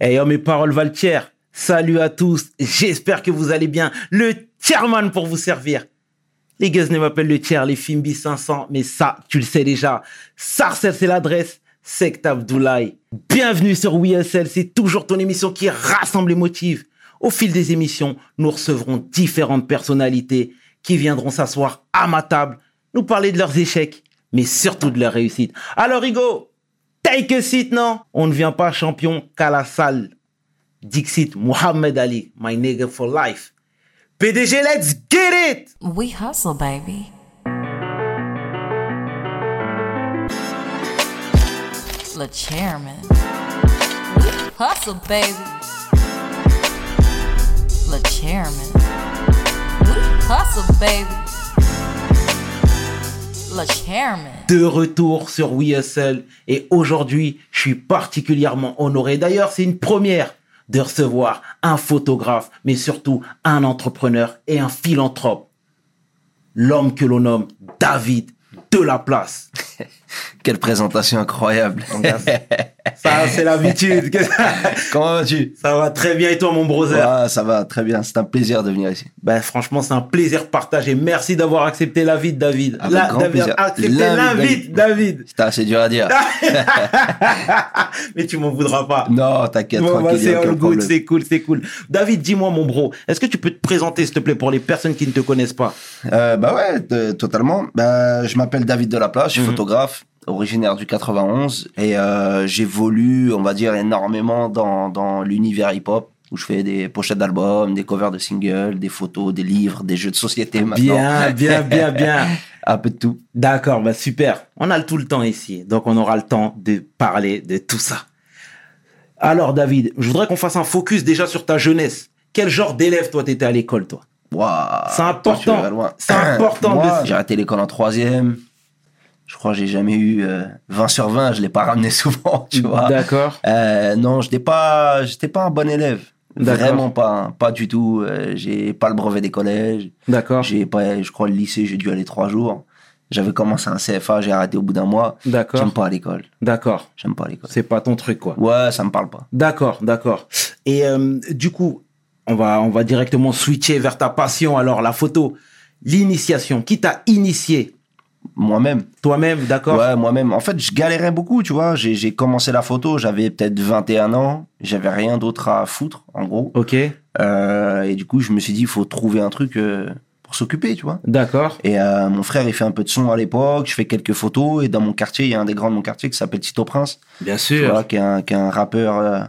Hey, oh, mes paroles valent. Salut à tous. J'espère que vous allez bien. Le chairman pour vous servir. Les gars ne m'appellent le tiers, les Fimbi 500, mais ça, tu le sais déjà. Sarcel, c'est l'adresse. Sect Abdoulaye. Bienvenue sur WSL, c'est toujours ton émission qui rassemble les motifs. Au fil des émissions, nous recevrons différentes personnalités qui viendront s'asseoir à ma table, nous parler de leurs échecs, mais surtout de leurs réussites. Alors, Hugo, seat, non? On ne vient pas champion qu'à la salle. Dixit, Muhammad Ali, my nigga for life. PDG, let's get it We hustle, baby. The chairman. Hustle, baby. The chairman. Hustle, baby. De retour sur WeHustle et aujourd'hui, je suis particulièrement honoré. D'ailleurs, c'est une première de recevoir un photographe, mais surtout un entrepreneur et un philanthrope. L'homme que l'on nomme David de la place. Quelle présentation incroyable. Ça, c'est l'habitude. Comment vas-tu? Ça va très bien et toi, mon brother? Ah, Ça va très bien. C'est un plaisir de venir ici. Ben, franchement, c'est un plaisir partagé. Merci d'avoir accepté l'invite, David. Avec La- grand accepté L'invite, David. C'était assez dur à dire. Mais tu m'en voudras pas. non, t'inquiète, Bon, bah, c'est all good, c'est cool, c'est cool. David, dis-moi, mon bro, est-ce que tu peux te présenter, s'il te plaît, pour les personnes qui ne te connaissent pas? Euh, bah ouais, totalement. Bah, je m'appelle David Delaplace, je suis Mhm. photographe, originaire du 91, et euh, j'évolue, on va dire, énormément dans, dans l'univers hip-hop, où je fais des pochettes d'albums, des covers de singles, des photos, des livres, des jeux de société maintenant. Bien, bien, bien, bien. Un peu de tout. D'accord, bah super. On a tout le temps ici, donc on aura le temps de parler de tout ça. Alors, David, je voudrais qu'on fasse un focus déjà sur ta jeunesse. Quel genre d'élève, toi, t'étais à l'école, toi? Waouh, C'est important. C'est important Moi, de- j'ai arrêté l'école en troisième. Je crois que j'ai jamais eu euh, 20 sur 20. Je l'ai pas ramené souvent, tu vois. D'accord. Euh, non, j'étais pas, j'étais pas un bon élève. D'accord. Vraiment pas, hein. pas du tout. Euh, j'ai pas le brevet des collèges. D'accord. J'ai pas, je crois le lycée, j'ai dû aller trois jours. J'avais commencé un CFA, j'ai arrêté au bout d'un mois. D'accord. J'aime pas l'école. D'accord. J'aime pas l'école. C'est pas ton truc, quoi. Ouais, ça me parle pas. D'accord, d'accord. Et euh, du coup, on va, on va directement switcher vers ta passion, alors la photo. L'initiation, qui t'a initié? Moi-même. Toi-même, d'accord Ouais, moi-même. En fait, je galérais beaucoup, tu vois. J'ai, commencé la photo, j'avais peut-être 21 ans. J'avais rien d'autre à foutre, en gros. Ok, Euh, et du coup, je me suis dit, il faut trouver un truc euh, pour s'occuper, tu vois. d'accord. Et euh, mon frère, il fait un peu de son à l'époque. Je fais quelques photos. Et dans mon quartier, il y a un des grands de mon quartier qui s'appelle Tito Prince. Bien Tu sûr. vois, qui est un, qui est un rappeur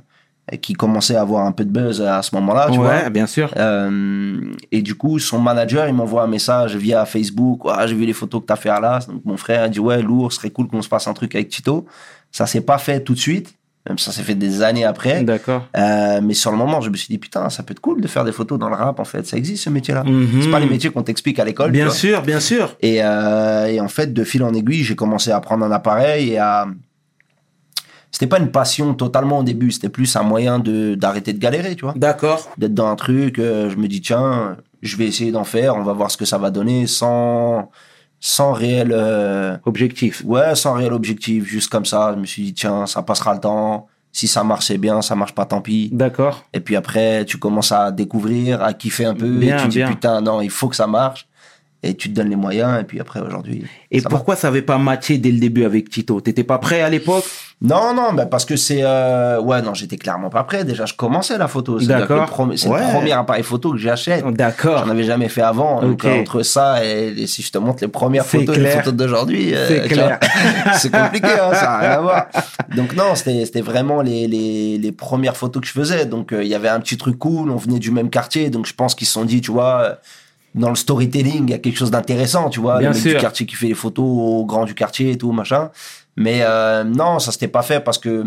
qui commençait à avoir un peu de buzz à ce moment-là, tu vois. ouais, bien sûr. Euh, et du coup, son manager, il m'envoie un message via Facebook. Ah, j'ai vu les photos que t'as fait à l'as. Donc, mon frère a dit, ouais, lourd, ce serait cool qu'on se passe un truc avec Tito. Ça s'est pas fait tout de suite. Même ça s'est fait des années après. D'accord. Euh, mais sur le moment, je me suis dit, putain, ça peut être cool de faire des photos dans le rap, en fait. Ça existe, ce métier-là. Mhm. C'est pas les métiers qu'on t'explique à l'école. Bien sûr, bien sûr. Et, euh, et en fait, de fil en aiguille, j'ai commencé à prendre un appareil et à. C'était pas une passion totalement au début, c'était plus un moyen de d'arrêter de galérer, tu vois. D'accord. D'être dans un truc, euh, je me dis, tiens, je vais essayer d'en faire, on va voir ce que ça va donner sans, sans réel. euh, Objectif. ouais, sans réel objectif, juste comme ça. Je me suis dit, tiens, ça passera le temps. Si ça marche, c'est bien, ça marche pas, tant pis. D'accord. Et puis après, tu commences à découvrir, à kiffer un peu, Bien, et tu te dis, bien. putain, non, il faut que ça marche. Et tu te donnes les moyens, et puis après, aujourd'hui. Et va. pourquoi ça avait pas matché dès le début avec Tito? T'étais pas prêt à l'époque? Non, non, bah parce que c'est... euh, Ouais, non, j'étais clairement pas prêt. Déjà, je commençais la photo. D'accord. C'est Ouais. le premier appareil photo que j'achète. D'accord. J'en avais jamais fait avant. Donc, euh, entre ça et, si je te montre les premières photos et les clair. photos d'aujourd'hui, euh, C'est clair. c'est compliqué, hein, ça n'a rien à voir. Donc non, c'était c'était vraiment les, les, les premières photos que je faisais. Donc euh, il y avait un petit truc cool, on venait du même quartier, donc je pense qu'ils se sont dit, tu vois, euh, dans le storytelling, il y a quelque chose d'intéressant, tu vois, Bien le mec sûr. du quartier qui fait les photos au grand du quartier et tout, machin. Mais euh, non, ça s'était pas fait parce que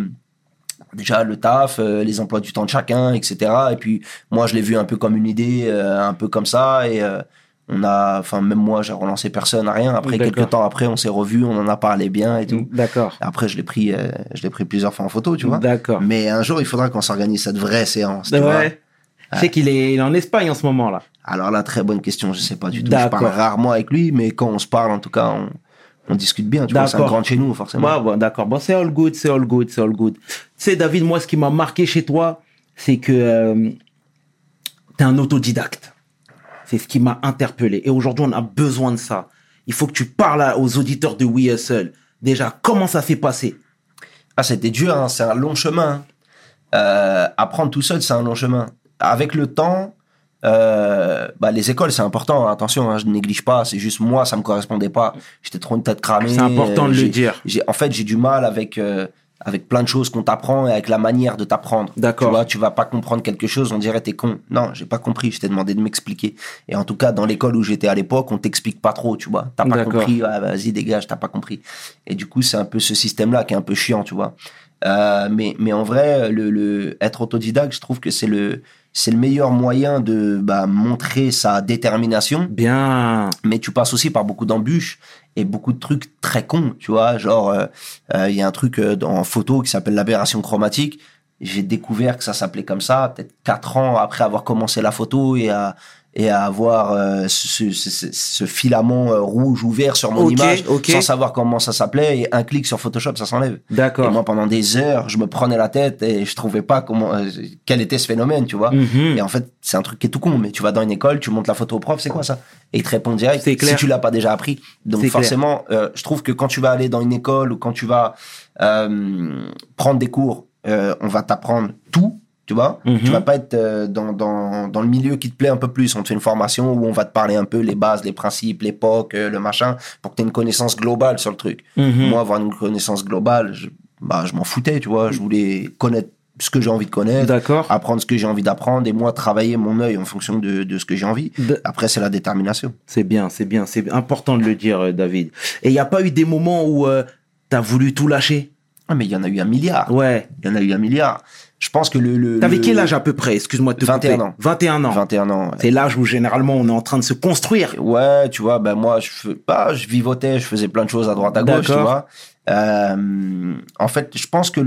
déjà le taf, euh, les emplois du temps de chacun, etc. Et puis moi, je l'ai vu un peu comme une idée, euh, un peu comme ça. Et euh, on a, enfin même moi, j'ai relancé personne, rien. Après quelques temps après, on s'est revus, on en a parlé bien et tout. D'accord. Après, je l'ai pris, euh, je l'ai pris plusieurs fois en photo, tu vois. D'accord. Mais un jour, il faudra qu'on s'organise cette vraie séance. Tu vois. Ouais. Je sais qu'il est, il est en Espagne en ce moment là. Alors là, très bonne question. Je sais pas du tout. Je parle rarement avec lui, mais quand on se parle, en tout cas, on, on discute bien, tu vois, c'est un grand chez nous, forcément. Ouais, bon, d'accord. Bon, c'est all good, c'est all good, c'est all good. Tu sais, David, moi, ce qui m'a marqué chez toi, c'est que euh, t'es un autodidacte. C'est ce qui m'a interpellé. Et aujourd'hui, on a besoin de ça. Il faut que tu parles aux auditeurs de We Hustle. Déjà, comment ça s'est passé? Ah, c'était dur, hein, c'est un long chemin. hein. Euh, apprendre tout seul, c'est un long chemin. Avec le temps, euh, bah, les écoles, c'est important. hein, attention, hein, je ne néglige pas. C'est juste moi, ça me correspondait pas. J'étais trop une tête cramée. C'est important de le dire. En fait, j'ai du mal avec euh, avec plein de choses qu'on t'apprend et avec la manière de t'apprendre. D'accord. Tu vois, tu vas pas comprendre quelque chose, on dirait t'es con. Non, j'ai pas compris. Je t'ai demandé de m'expliquer. Et en tout cas, dans l'école où j'étais à l'époque, on t'explique pas trop. Tu vois, t'as pas compris. Ah, vas-y, dégage, t'as pas compris. Et du coup, c'est un peu ce système-là qui est un peu chiant, tu vois. Euh, mais, mais en vrai, le, le, être autodidacte, je trouve que c'est le, c'est le meilleur moyen de bah, montrer sa détermination. Bien. Mais tu passes aussi par beaucoup d'embûches et beaucoup de trucs très cons, tu vois. Genre, euh, euh, il y a un truc euh, en photo qui s'appelle l'aberration chromatique. J'ai découvert que ça s'appelait comme ça, peut-être quatre ans après avoir commencé la photo et à, et à avoir euh, ce, ce, ce- ce filament euh, rouge ouvert sur mon image ok. sans savoir comment ça s'appelait et un clic sur Photoshop ça s'enlève. Et D'accord. moi pendant des heures je me prenais la tête et je trouvais pas comment euh, quel était ce phénomène tu vois. Mhm. Et en fait c'est un truc qui est tout con mais tu vas dans une école tu montres la photo au prof c'est quoi ça? Et il te répond direct C'est clair. si tu l'as pas déjà appris. Donc C'est forcément euh, je trouve que quand tu vas aller dans une école ou quand tu vas euh, prendre des cours on va t'apprendre tout tu vois, Mhm. tu vas pas être euh, dans, dans, dans le milieu qui te plaît un peu plus. On te fait une formation où on va te parler un peu les bases, les principes, l'époque, euh, le machin, pour que tu aies une connaissance globale sur le truc. Mhm. Moi, avoir une connaissance globale, je, bah, je m'en foutais, tu vois. Je voulais connaître ce que j'ai envie de connaître, D'accord. apprendre ce que j'ai envie d'apprendre et moi, travailler mon œil en fonction de, de ce que j'ai envie. Après, c'est la détermination. C'est bien, c'est bien, c'est important de le dire, euh, David. Et il n'y a pas eu des moments où euh, t'as voulu tout lâcher? Ah, mais il y en a eu un milliard. Ouais. Il y en a eu un milliard. Je pense que le. le T'avais quel âge à peu près? Excuse-moi de te 21 couper. ans. 21 ans. 21 ans. ouais. C'est l'âge où généralement on est en train de se construire. Ouais, tu vois, ben moi, je, bah, je vivotais, je faisais plein de choses à droite à gauche, tu vois. Euh, en fait, je pense que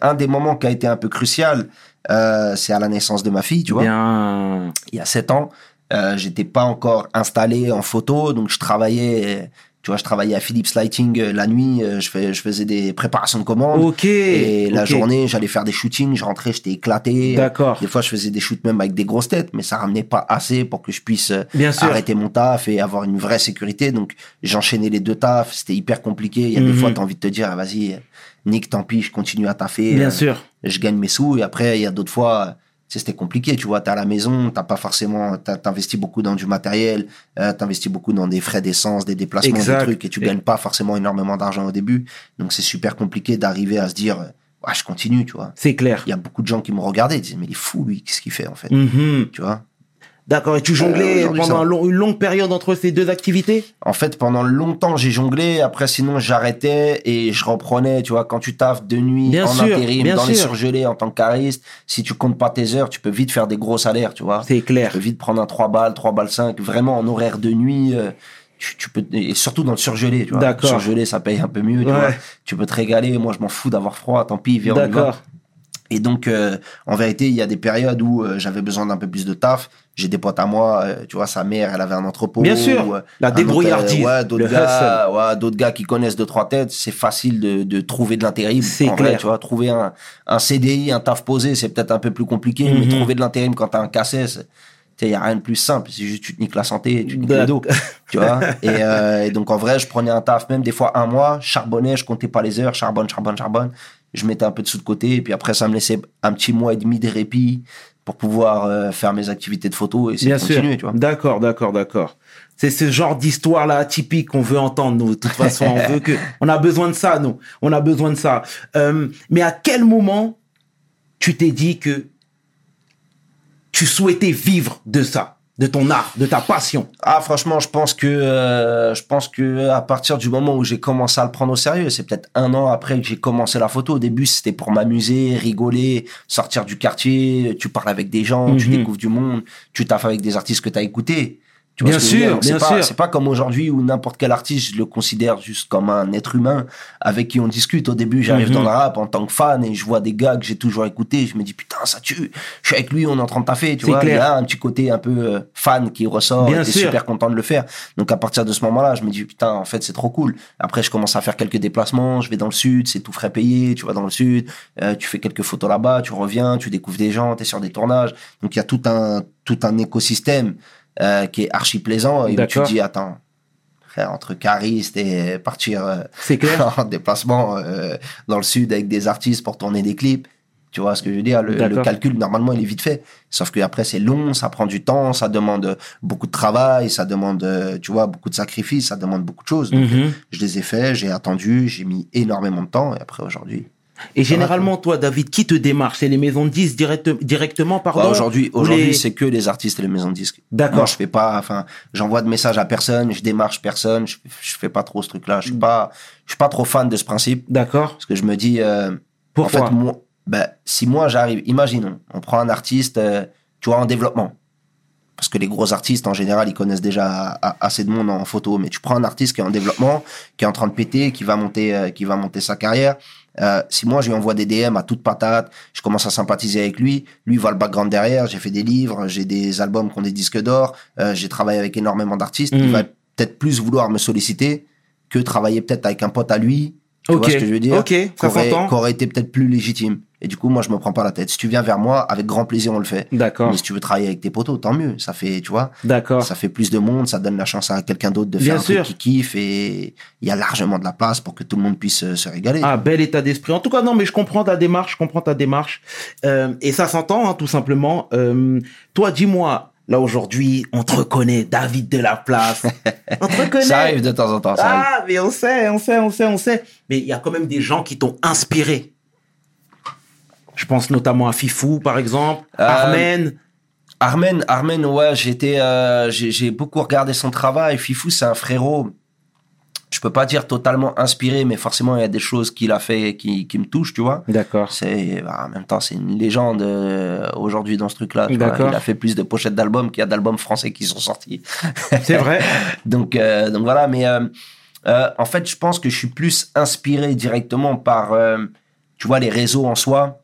un des moments qui a été un peu crucial, euh, c'est à la naissance de ma fille, tu vois. Bien. Il y a sept ans, euh, j'étais pas encore installé en photo, donc je travaillais, tu vois, je travaillais à Philips Lighting euh, la nuit, euh, je, fais, je faisais des préparations de commandes. Ok. Et la journée, j'allais faire des shootings, je rentrais, j'étais éclaté. D'accord. Des fois, je faisais des shoots même avec des grosses têtes, mais ça ramenait pas assez pour que je puisse euh, sûr. arrêter mon taf et avoir une vraie sécurité. Donc, j'enchaînais les deux tafs, c'était hyper compliqué. Il y a des Mhm. fois, t'as envie de te dire, ah, vas-y, Nick, tant pis, je continue à taffer. Bien euh, sûr. Je gagne mes sous. Et après, il y a d'autres fois, c'était compliqué. Tu vois, t'es à la maison, t'as pas forcément, t'as- t'investis beaucoup dans du matériel, euh, t'investis beaucoup dans des frais d'essence, des déplacements, Exact. des trucs, et tu gagnes pas forcément énormément d'argent au début. Donc, c'est super compliqué d'arriver à se dire, ouais, je continue, tu vois. C'est clair. Il y a beaucoup de gens qui me regardaient, ils disaient, mais il est fou, lui, qu'est-ce qu'il fait, en fait? Mhm. Tu vois? D'accord. Et tu jonglais aujourd'hui, pendant un long- une longue période entre ces deux activités? En fait, pendant longtemps, j'ai jonglé. Après, sinon, j'arrêtais et je reprenais. Tu vois, quand tu taffes de nuit, Bien en sûr, intérim, bien dans les surgelés, en tant que cariste, si tu comptes pas tes heures, tu peux vite faire des gros salaires, tu vois. C'est Tu clair. peux vite prendre un 3 balles, 3 balles 5, vraiment en horaire de nuit. euh, tu, tu peux, et surtout dans le surgelé, tu vois. D'accord. Surgelé, ça paye un peu mieux, tu Ouais. vois. Tu peux te régaler. Moi, je m'en fous d'avoir froid. Tant pis, viens, on y va. Et donc, euh, en vérité, il y a des périodes où euh, j'avais besoin d'un peu plus de taf. J'ai des potes à moi, euh, tu vois, sa mère, elle avait un entrepôt. Bien sûr, ou, euh, la débrouillardise, euh, ouais, d'autres gars, ouais, d'autres gars qui connaissent deux trois têtes. C'est facile de, de trouver de l'intérim. C'est vrai, clair. tu vois, trouver un, un CDI, un taf posé, c'est peut-être un peu plus compliqué, Mhm. mais trouver de l'intérim quand t'as un tu sais, y a rien de plus simple. C'est juste tu te niques la santé, tu te niques le dos, tu vois. Et, euh, et donc en vrai, je prenais un taf même des fois un mois, charbonnais, je comptais pas les heures, charbonne, charbonne, charbonne. Je mettais un peu de sous de côté et puis après ça me laissait un petit mois et demi de répit pour pouvoir euh, faire mes activités de photo et essayer Bien de sûr. continuer, tu vois. D'accord, d'accord, d'accord. C'est ce genre d'histoire là atypique qu'on veut entendre nous. De toute façon, on veut que, on a besoin de ça, nous. On a besoin de ça. Euh, mais à quel moment tu t'es dit que tu souhaitais vivre de ça, de ton art, de ta passion Ah franchement, je pense que euh, je pense que à partir du moment où j'ai commencé à le prendre au sérieux, c'est peut-être un an après que j'ai commencé la photo. Au début, c'était pour m'amuser, rigoler, sortir du quartier. Tu parles avec des gens, tu Mhm. découvres du monde, tu taffes avec des artistes que tu as écoutés. Tu vois Bien ce que sûr, c'est pas-. C'est pas comme aujourd'hui où n'importe quel artiste, je le considère juste comme un être humain avec qui on discute. Au début, j'arrive Mhm. dans le rap en tant que fan et je vois des gars que j'ai toujours écoutés. Je me dis, putain, ça tue. Je suis avec lui, on est en train de taffer, tu vois. Il y clair. a un petit côté un peu euh, fan qui ressort Bien et sûr. super content de le faire. Donc, à partir de ce moment-là, je me dis, putain, en fait, c'est trop cool. Après, je commence à faire quelques déplacements. Je vais dans le sud, c'est tout frais payé. Tu vas dans le sud, euh, tu fais quelques photos là-bas, tu reviens, tu découvres des gens, t'es sur des tournages. Donc, il y a tout un, tout un écosystème euh, qui est archi plaisant et où tu dis, attends, frère, entre cariste et partir euh, clair. en déplacement euh, dans le sud avec des artistes pour tourner des clips. Tu vois ce que je veux dire? Le, le calcul, normalement, il est vite fait. Sauf que après c'est long, ça prend du temps, ça demande beaucoup de travail, ça demande, euh, tu vois, beaucoup de sacrifices, ça demande beaucoup de choses. Donc, Mhm. Je les ai faits, j'ai attendu, j'ai mis énormément de temps. Et après, aujourd'hui... Et généralement, toi, David, qui te démarche C'est les maisons de 10 direct, directement, pardon Ouais, aujourd'hui, Ou aujourd'hui, les- c'est que les artistes et les maisons de disques. D'accord. Je fais pas, enfin, j'envoie de messages à personne, je démarche personne, je, je fais pas trop ce truc-là. Mm. Je suis pas, je suis pas trop fan de ce principe. D'accord. Parce que je me dis, euh, Pourquoi en fait, moi, ben, si moi j'arrive, imaginons, on prend un artiste, euh, tu vois, en développement. Parce que les gros artistes, en général, ils connaissent déjà assez de monde en photo. Mais tu prends un artiste qui est en développement, qui est en train de péter, qui va monter, euh, qui va monter sa carrière. Euh, si moi je lui envoie des DM à toute patate, je commence à sympathiser avec lui. Lui voit le background derrière. J'ai fait des livres, j'ai des albums qui ont des disques d'or. euh, j'ai travaillé avec énormément d'artistes. Mhm. Il va peut-être plus vouloir me solliciter que travailler peut-être avec un pote à lui. Tu vois ce que je veux dire Ok, ça. Qu'aurait été peut-être plus légitime. Et du coup, moi, je me prends pas la tête. Si tu viens vers moi, avec grand plaisir, on le fait. D'accord. Mais si tu veux travailler avec tes potos, tant mieux. Ça fait, tu vois, D'accord. ça fait plus de monde, ça donne la chance à quelqu'un d'autre de faire Bien un sûr. truc qui kiffe et il y a largement de la place pour que tout le monde puisse euh, se régaler. Ah, bel état d'esprit. En tout cas, non, mais je comprends ta démarche, je comprends ta démarche. Euh, et ça s'entend, hein, tout simplement. Euh, toi, dis-moi, là, aujourd'hui, on te reconnaît, David de la place. on te reconnaît. ça arrive de temps en temps, ça arrive. Ah, mais on sait, on sait, on sait, on sait. Mais il y a quand même des gens qui t'ont inspiré. Je pense notamment à Fifou, par exemple, Euh, Armen. Armen, Armen, ouais, j'étais, euh, j'ai beaucoup regardé son travail. Fifou, c'est un frérot. Je peux pas dire totalement inspiré, mais forcément, il y a des choses qu'il a fait qui, qui me touchent, tu vois. D'accord. C'est, bah, en même temps, c'est une légende euh, aujourd'hui dans ce truc-là. D'accord. Il a fait plus de pochettes d'albums qu'il y a d'albums français qui sont sortis. C'est vrai. donc, euh, donc voilà, mais euh, euh, en fait, je pense que je suis plus inspiré directement par, euh, tu vois, les réseaux en soi.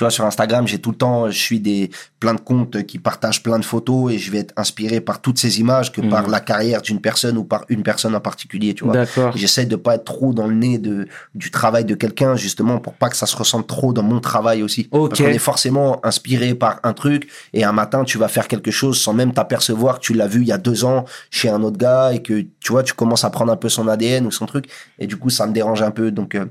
Tu vois, sur Instagram, j'ai tout le temps, je suis des plein de comptes qui partagent plein de photos et je vais être inspiré par toutes ces images que par Mhm. la carrière d'une personne ou par une personne en particulier, tu vois. D'accord. J'essaie de pas être trop dans le nez de, du travail de quelqu'un, justement, pour pas que ça se ressente trop dans mon travail aussi. Ok. Parce qu'on est forcément inspiré par un truc, et un matin, tu vas faire quelque chose sans même t'apercevoir que tu l'as vu il y a deux ans chez un autre gars, et que, tu vois, tu commences à prendre un peu son ADN ou son truc, et du coup, ça me dérange un peu. Donc, euh,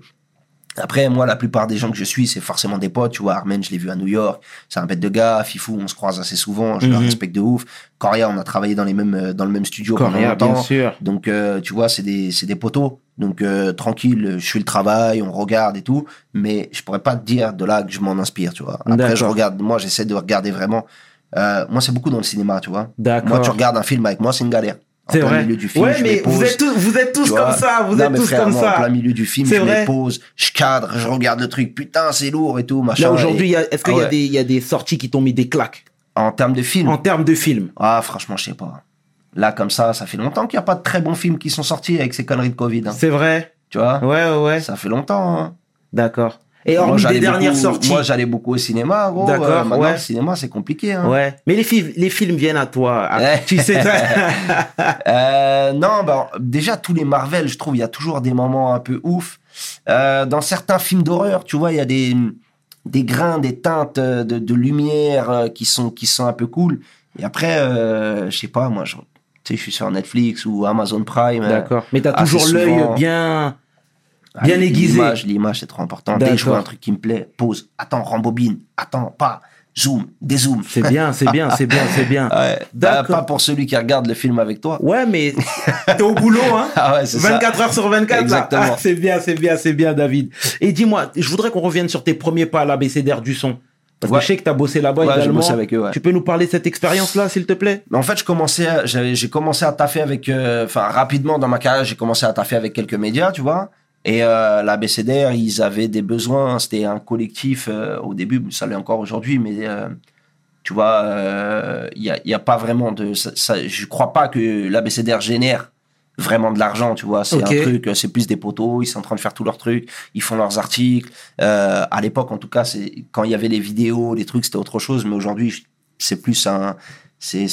après, moi, la plupart des gens que je suis, c'est forcément des potes. Tu vois, Armen, je l'ai vu à New York. C'est un bête de gars. Fifou, on se croise assez souvent. Je le Mhm. respecte de ouf. Coria, on a travaillé dans les mêmes, euh, dans le même studio pendant Coréen, longtemps. bien sûr. Donc, euh, tu vois, c'est des, c'est des poteaux. Donc, euh, tranquille, je fais le travail, on regarde et tout. Mais je pourrais pas te dire de là que je m'en inspire, tu vois. Après, je regarde, moi, j'essaie de regarder vraiment. Euh, moi, c'est beaucoup dans le cinéma, tu vois. D'accord. Moi, tu regardes un film avec moi, c'est une galère. C'est vrai. milieu du film, ouais, je mais vous êtes tous, vous êtes tous comme ça. Vous Non, êtes mais tous frère, comme moi, ça. En plein milieu du film, je vrai. les pose, je cadre, je regarde le truc. Putain, c'est lourd et tout, machin. Là, aujourd'hui, Et- y a- est-ce qu'il Ah y, a ouais. des- il y a des sorties qui t'ont mis des claques? En termes de film, en termes de films ah, franchement, je sais pas. Là, comme ça, ça fait longtemps qu'il n'y a pas de très bons films qui sont sortis avec ces conneries de Covid. hein. C'est vrai Tu vois? Ouais, ouais, ouais. Ça fait longtemps. Hein. D'accord. Et hormis des dernières beaucoup- sorties. Moi, j'allais beaucoup au cinéma, gros. D'accord, Euh, maintenant, ouais. le cinéma, c'est compliqué. Hein. Ouais. Mais les, films, les films viennent à toi. Ah, Ouais. tu sais. Euh, non, bah, déjà, tous les Marvel, je trouve, il y a toujours des moments un peu ouf. Euh, dans certains films d'horreur, tu vois, il y a des, des grains, des teintes de, de lumière qui, sont, qui sont un peu cool. Et après, je sais pas, moi, je, tu sais, je suis sur Netflix ou Amazon Prime. euh, D'accord. Mais t'as toujours l'œil bien. Ah, Bien aiguisé. L'image, l'image, c'est trop important. Dès que je vois un truc qui me plaît, pause, attends, rembobine, attends, pas, zoom, dézoom. C'est bien, c'est bien, c'est bien, c'est bien. Ouais. Bah, pas pour celui qui regarde le film avec toi. Ouais, mais t'es au boulot, hein Ah ouais, c'est ça. 24 heures sur 24, là. Exactement. Ah, c'est bien, c'est bien, c'est bien, David. Et dis-moi, je voudrais qu'on revienne sur tes premiers pas à l'ABCDR du son. Parce que je sais que t'as bossé là-bas Ouais, également. bossé avec eux, ouais. Tu peux nous parler de cette expérience-là, s'il te plaît? Mais en fait, je commençais, j'ai commencé à taffer avec, euh, enfin rapidement dans ma carrière, j'ai commencé à taffer avec quelques médias, tu vois. Et euh, la BCDR, ils avaient des besoins. C'était un collectif euh, au début, ça l'est encore aujourd'hui, mais euh, Tu vois, euh, il y, a, y a pas vraiment de. Ça, ça- je crois pas que l'ABCDR génère vraiment de l'argent, tu vois. C'est un truc, c'est plus des poteaux, ils sont en train de faire tous leurs trucs, ils font leurs articles. À l'époque, en tout cas, c'est quand il y avait les vidéos, les trucs, c'était autre chose, mais aujourd'hui, c'est plus un. C'est,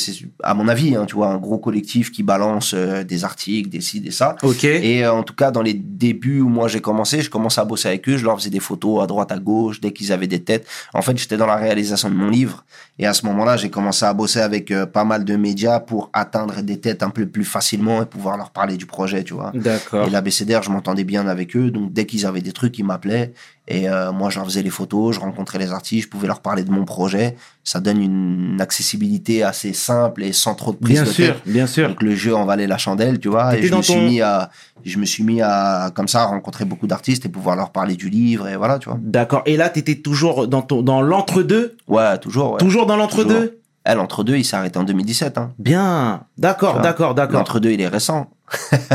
à mon avis, hein, tu vois, un gros collectif qui balance euh, des articles, des ci, des ça. Ok. Et euh, en tout cas, dans les débuts où moi j'ai commencé, je commençais à bosser avec eux, je leur faisais des photos à droite, à gauche, dès qu'ils avaient des têtes. En fait, j'étais dans la réalisation de mon livre. Et à ce moment-là, j'ai commencé à bosser avec euh, pas mal de médias pour atteindre des têtes un peu plus facilement et pouvoir leur parler du projet, tu vois. D'accord. Et l'ABCDR, je m'entendais bien avec eux. Donc, dès qu'ils avaient des trucs, ils m'appelaient. Et euh, moi, je leur faisais les photos, je rencontrais les artistes, je pouvais leur parler de mon projet. Ça donne une accessibilité assez simple et sans trop de prise Bien de sûr, tête. bien sûr. Donc le jeu en valait la chandelle, tu vois. Et je me suis mis à, je me suis mis à, comme ça, à rencontrer beaucoup d'artistes et pouvoir leur parler du livre et voilà, tu vois. D'accord. Et là, t'étais toujours dans ton, dans l'entre-deux? Ouais, toujours. Ouais. Toujours dans l'entre-deux? Elle, entre deux, il s'est arrêté en 2017. Hein. Bien. D'accord, d'accord, d'accord. L'entre deux, il est récent.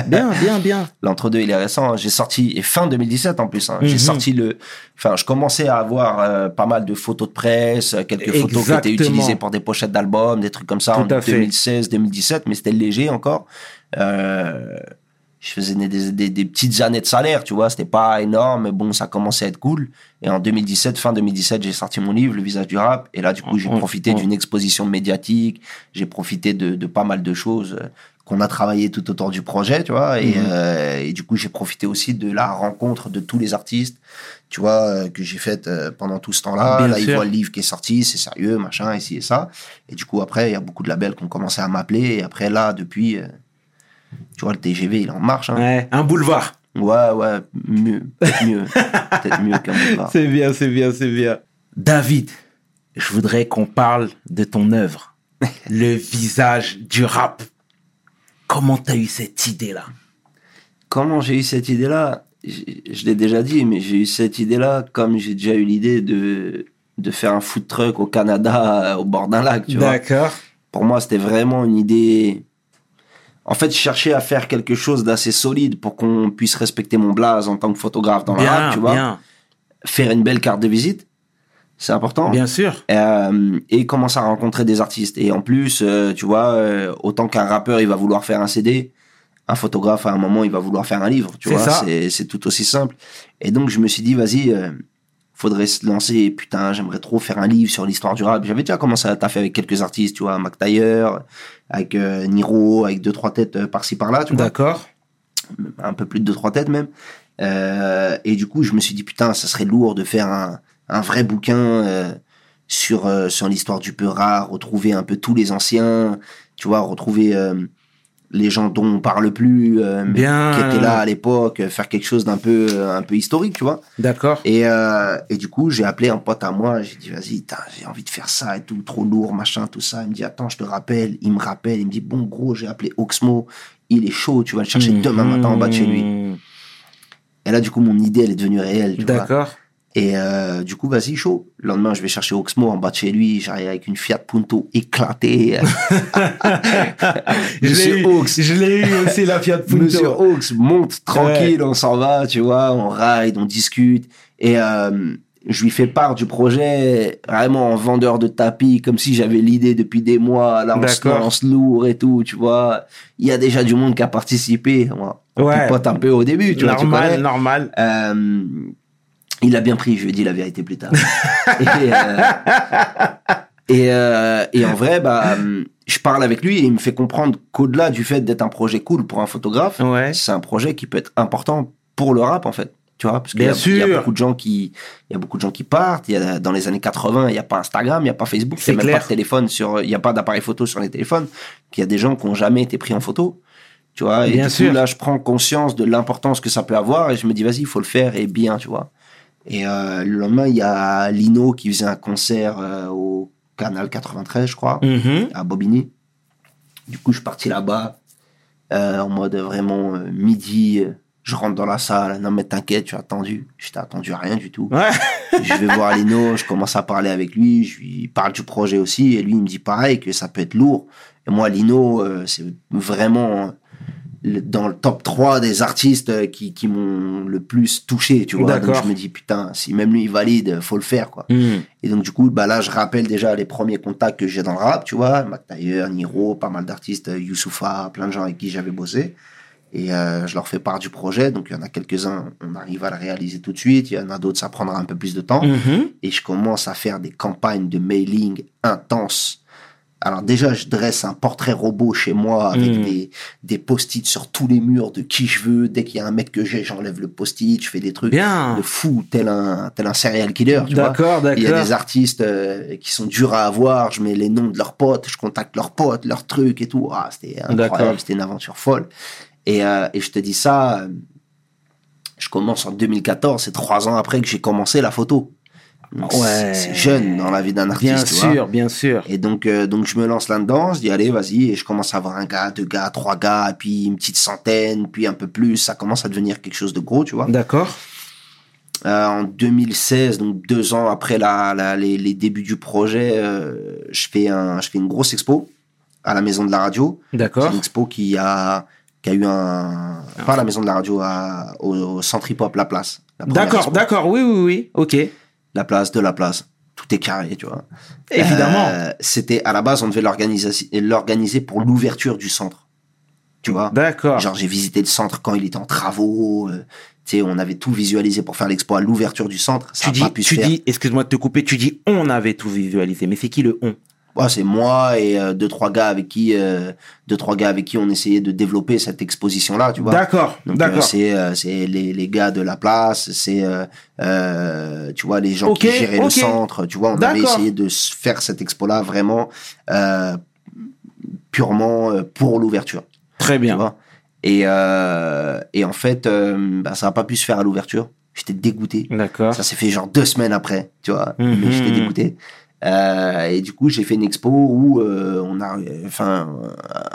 Bien, bien, bien. L'entre deux, il est récent. J'ai sorti et fin 2017 en plus. Hein. Mhm. J'ai sorti le. Enfin, je commençais à avoir euh, pas mal de photos de presse, euh, quelques photos qui étaient utilisées pour des pochettes d'albums, des trucs comme ça Tout en à fait. 2016, 2017, mais c'était léger encore. Euh, je faisais des, des, des- petites années de salaire, tu vois, c'était pas énorme, mais bon, ça commençait à être cool. Et en 2017, fin 2017, j'ai sorti mon livre, Le visage du rap, et là, du coup, j'ai profité d'une exposition médiatique, j'ai profité de, de pas mal de choses euh, qu'on a travaillé tout autour du projet, tu vois, et, Mhm. euh, et du coup, j'ai profité aussi de la rencontre de tous les artistes, tu vois, euh, que j'ai faite euh, pendant tout ce temps-là. Bien Là, ils voient le livre qui est sorti, c'est sérieux, machin, ici et ça. Et du coup, après, il y a beaucoup de labels qui ont commencé à m'appeler, et après, là, depuis, euh, tu vois, le TGV, il est en marche, hein. Ouais. Un boulevard. Ouais, ouais, mieux, peut-être mieux, peut-être mieux qu'un boulevard. C'est bien, c'est bien, c'est bien. David, je voudrais qu'on parle de ton œuvre. Le visage du rap. Comment t'as eu cette idée-là? Comment j'ai eu cette idée-là? Je, je l'ai déjà dit, mais j'ai eu cette idée-là comme j'ai déjà eu l'idée de, de faire un food truck au Canada, euh, au bord d'un lac, tu vois. D'accord. Pour moi, c'était vraiment une idée. En fait, je cherchais à faire quelque chose d'assez solide pour qu'on puisse respecter mon blaze en tant que photographe dans Bien, rap, tu vois. bien, Faire une belle carte de visite, c'est important. bien sûr. Euh, et commencer à rencontrer des artistes. Et en plus, euh, tu vois, euh, autant qu'un rappeur, il va vouloir faire un CD, un photographe, à un moment, il va vouloir faire un livre. Tu vois, c'est tout aussi simple. Et donc, je me suis dit, vas-y, faudrait se lancer. Putain, j'aimerais trop faire un livre sur l'histoire du rap. J'avais déjà commencé à taffer avec quelques artistes, tu vois, Mac Taylor, avec euh, Niro, avec deux, trois têtes euh, par-ci, par-là, tu vois D'accord. un peu plus de deux trois têtes même Euh, et du coup je me suis dit putain ça serait lourd de faire un, un vrai bouquin sur sur l'histoire du Peura retrouver un peu tous les anciens tu vois retrouver les gens dont on parle plus euh, Bien. qui étaient là à l'époque euh, faire quelque chose d'un peu euh, un peu historique tu vois D'accord. et, euh, et du coup, j'ai appelé un pote à moi, j'ai dit, vas-y, j'ai envie de faire ça et tout, trop lourd, machin, tout ça. Il me dit, attends, je te rappelle. Il me rappelle, il me dit, bon, gros, j'ai appelé Oxmo, il est chaud, tu vas le chercher demain matin en bas de chez lui. Mmh. Et là, du coup, mon idée, elle est devenue réelle, tu vois. D'accord. Et euh, du coup, vas-y, chaud. Le lendemain, je vais chercher Oxmo en bas de chez lui, j'arrive avec une Fiat Punto éclatée. Je l'ai Monsieur eu, Hawks. je l'ai eu aussi, la Fiat Punto. Monsieur Hawks monte tranquille, on s'en va, tu vois, on ride, on discute. Et euh, je lui fais part du projet, vraiment en vendeur de tapis, comme si j'avais l'idée depuis des mois. Là, on se lance lourd et tout, tu vois. Il y a déjà du monde qui a participé. Moi, Ouais. pote un peu au début, tu vois. tu normal, normal. Euh, il a bien pris, je lui ai dit la vérité plus tard. et, euh, et, euh, et en vrai, bah, je parle avec lui et il me fait comprendre qu'au-delà du fait d'être un projet cool pour un photographe, Ouais. c'est un projet qui peut être important pour le rap en fait. Tu vois, parce qu'il y, y a beaucoup de gens qui, il y a beaucoup de gens qui partent. Il y a, dans les années 80, il n'y a pas Instagram, il n'y a pas Facebook, il C'est n'y a même clair. pas de téléphone sur, il n'y a pas d'appareil photo sur les téléphones. Il y a des gens qui n'ont jamais été pris en photo. Tu vois, et Bien du sûr. coup, là, je prends conscience de l'importance que ça peut avoir et je me dis, vas-y, il faut le faire et bien, tu vois. Et euh, le lendemain, il y a Lino qui faisait un concert euh, au Canal 93, je crois, Mhm. à Bobigny. Du coup, je suis parti là-bas euh, en mode vraiment midi. je rentre dans la salle. Non, mais t'inquiète, tu as attendu. Je t'ai attendu à rien du tout. Ouais. je vais voir Lino, je commence à parler avec lui, je lui parle du projet aussi, et lui il me dit pareil, que ça peut être lourd. Et moi, Lino, c'est vraiment dans le top 3 des artistes qui, qui m'ont le plus touché, tu vois. Donc je me dis, putain, si même lui il valide, faut le faire, quoi. Mhm. Et donc, du coup, bah là, je rappelle déjà les premiers contacts que j'ai dans le rap, tu vois. Mac Taylor, Niro, pas mal d'artistes, euh, Youssoufa, plein de gens avec qui j'avais bossé. Et euh, je leur fais part du projet. Donc, il y en a quelques-uns, on arrive à le réaliser tout de suite. Il y en a d'autres, ça prendra un peu plus de temps. Mhm. Et je commence à faire des campagnes de mailing intenses. Alors déjà, je dresse un portrait robot chez moi avec Mm. des, des post-it sur tous les murs de qui je veux. Dès qu'il y a un mec que j'ai, j'enlève le post-it, je fais des trucs Bien. de fou, tel un, tel un serial killer, vois. D'accord, Il y a d'accord. des artistes euh, qui sont durs à avoir. Je mets les noms de leurs potes, je contacte leurs potes, leurs trucs et tout. Ah, c'était D'accord. incroyable, c'était une aventure folle. Et, euh, et je te dis ça, euh, je commence en 2014, c'est trois ans après que j'ai commencé la photo. Ouais. c'est- jeune dans la vie d'un artiste. Bien tu vois. sûr, bien sûr. Et donc, euh, donc je me lance là-dedans, je dis allez, vas-y, et je commence à avoir un gars, deux gars, trois gars, et puis une petite centaine, puis un peu plus, ça commence à devenir quelque chose de gros, tu vois. D'accord. Euh, en 2016, donc deux ans après la, la- les, les débuts du projet, euh, je fais un, je fais une grosse expo à la Maison de la Radio. D'accord. une expo qui a, qui a eu un, pas à la Maison de la Radio, à, au, au Centre Hip Hop La Place. D'accord, d'accord. Oui, oui, oui. Ok. La place de la place. Tout est carré, tu vois. Évidemment. Euh, c'était à la base, on devait l'organiser, pour l'ouverture du centre. Tu vois? D'accord. Genre, j'ai visité le centre quand il était en travaux. euh, tu sais, on avait tout visualisé pour faire l'expo à l'ouverture du centre. Ça Tu a dis, pas pu se tu faire. dis, excuse-moi de te couper, tu dis on avait tout visualisé, mais c'est qui le on? Ouais, c'est moi et euh, deux trois gars avec qui, euh, deux trois gars avec qui on essayait de développer cette exposition là, tu vois. D'accord, euh, d'accord. c'est c'est les, les gars de la place, c'est tu vois les gens qui géraient le centre, tu vois, on avait essayé de faire cette expo là vraiment purement pour l'ouverture, Très tu bien. vois. Et et en fait bah, ça a pas pu se faire à l'ouverture. J'étais dégoûté. D'accord. Ça s'est fait genre deux semaines après, tu vois. Mhm. Mais j'étais dégoûté. Euh, et du coup, j'ai fait une expo où euh, on a, enfin, euh,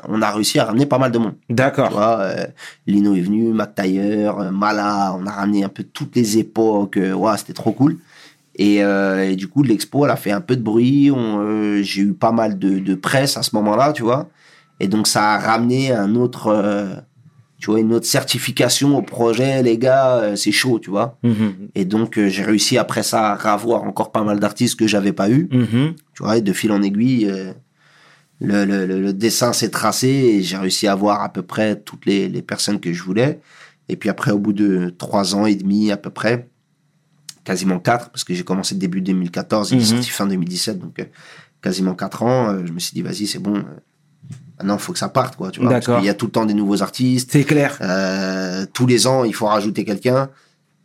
on a réussi à ramener pas mal de monde. Tu D'accord. vois, euh, Lino est venu, Mac Taylor, Mala, on a ramené un peu toutes les époques. ouais, c'était trop cool. Et, et du coup, l'expo, elle a fait un peu de bruit. on, j'ai eu pas mal de, de presse à ce moment-là, tu vois. Et donc, ça a ramené un autre, tu vois, une autre certification au projet. Les gars, euh, c'est chaud, tu vois. Mhm. Et donc, euh, j'ai réussi après ça à ravoir encore pas mal d'artistes que j'avais pas eu. Mhm. Tu vois, et de fil en aiguille, euh, le, le, dessin s'est tracé et j'ai réussi à voir à peu près toutes les, les personnes que je voulais. Et puis après, au bout de trois ans et demi à peu près, quasiment quatre, parce que j'ai commencé début 2014, il est Mhm. sorti fin 2017, donc quasiment quatre ans, je me suis dit, vas-y, c'est bon. Maintenant, il faut que ça parte, quoi. Tu vois, parce qu'il y a tout le temps des nouveaux artistes. C'est clair. Euh, tous les ans, il faut rajouter quelqu'un.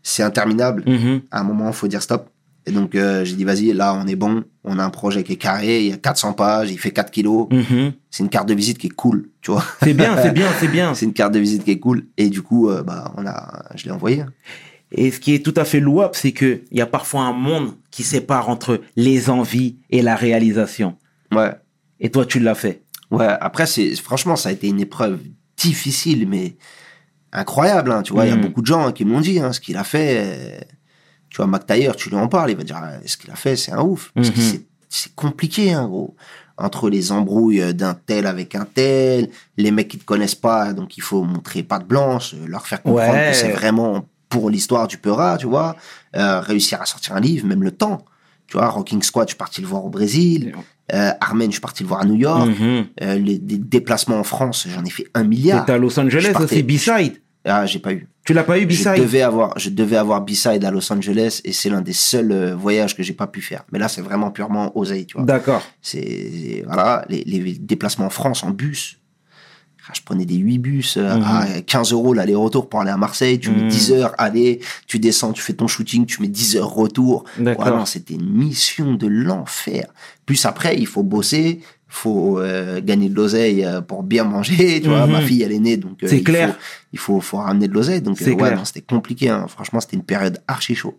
C'est interminable Mhm. à un moment, il faut dire stop. Et donc, euh, j'ai dit, vas-y, là, on est bon. On a un projet qui est carré. Il y a 400 pages. Il fait 4 kilos. Mhm. C'est une carte de visite qui est cool, tu vois. C'est bien, c'est bien, c'est bien. C'est une carte de visite qui est cool. Et du coup, euh, bah, on a, je l'ai envoyé. Et ce qui est tout à fait louable, c'est que il y a parfois un monde qui sépare entre les envies et la réalisation. Ouais. Et toi, tu l'as fait. Ouais. Après, c'est, franchement, ça a été une épreuve difficile, mais incroyable, hein, tu vois. Il y a Mm. beaucoup de gens qui m'ont dit, hein, ce qu'il a fait. euh, tu vois, Mac Taylor, tu lui en parles, il va dire, ah, ce qu'il a fait, c'est un ouf. Parce que Mhm. c'est, compliqué, hein, gros. Entre les embrouilles d'un tel avec un tel, les mecs qui te connaissent pas, donc il faut montrer pas de blanche, leur faire comprendre Ouais. que c'est vraiment pour l'histoire du Peura, tu vois. Euh, réussir à sortir un livre, même le temps. Tu vois, Rocking Squad, je suis parti le voir au Brésil. Euh, Armen, je suis parti le voir à New York. Mhm. Euh, les, des déplacements en France, j'en ai fait un milliard. T'étais à Los Angeles Je aussi, B-side. Ah, j'ai pas eu. Tu l'as pas eu, Je B-side devais avoir, je devais avoir B-side à Los Angeles et c'est l'un des seuls euh, voyages que j'ai pas pu faire. Mais là, c'est vraiment purement oseille, tu vois. D'accord. C'est, voilà, les, les déplacements en France en bus. Ah, Je prenais des 8 bus euh, Mhm. à 15 euros l'aller-retour pour aller à Marseille. Tu mets Mhm. 10 heures aller, tu descends, tu fais ton shooting, tu mets 10 heures retour. D'accord. Vraiment, c'était une mission de l'enfer. Plus après, il faut bosser, faut euh, gagner de l'oseille euh, pour bien manger. Tu vois, Mhm. ma fille, elle est née, donc euh, C'est il clair. faut il faut, faut ramener de l'oseille. Donc, C'est euh, ouais, c'était compliqué. hein. Franchement, c'était une période archi chaud.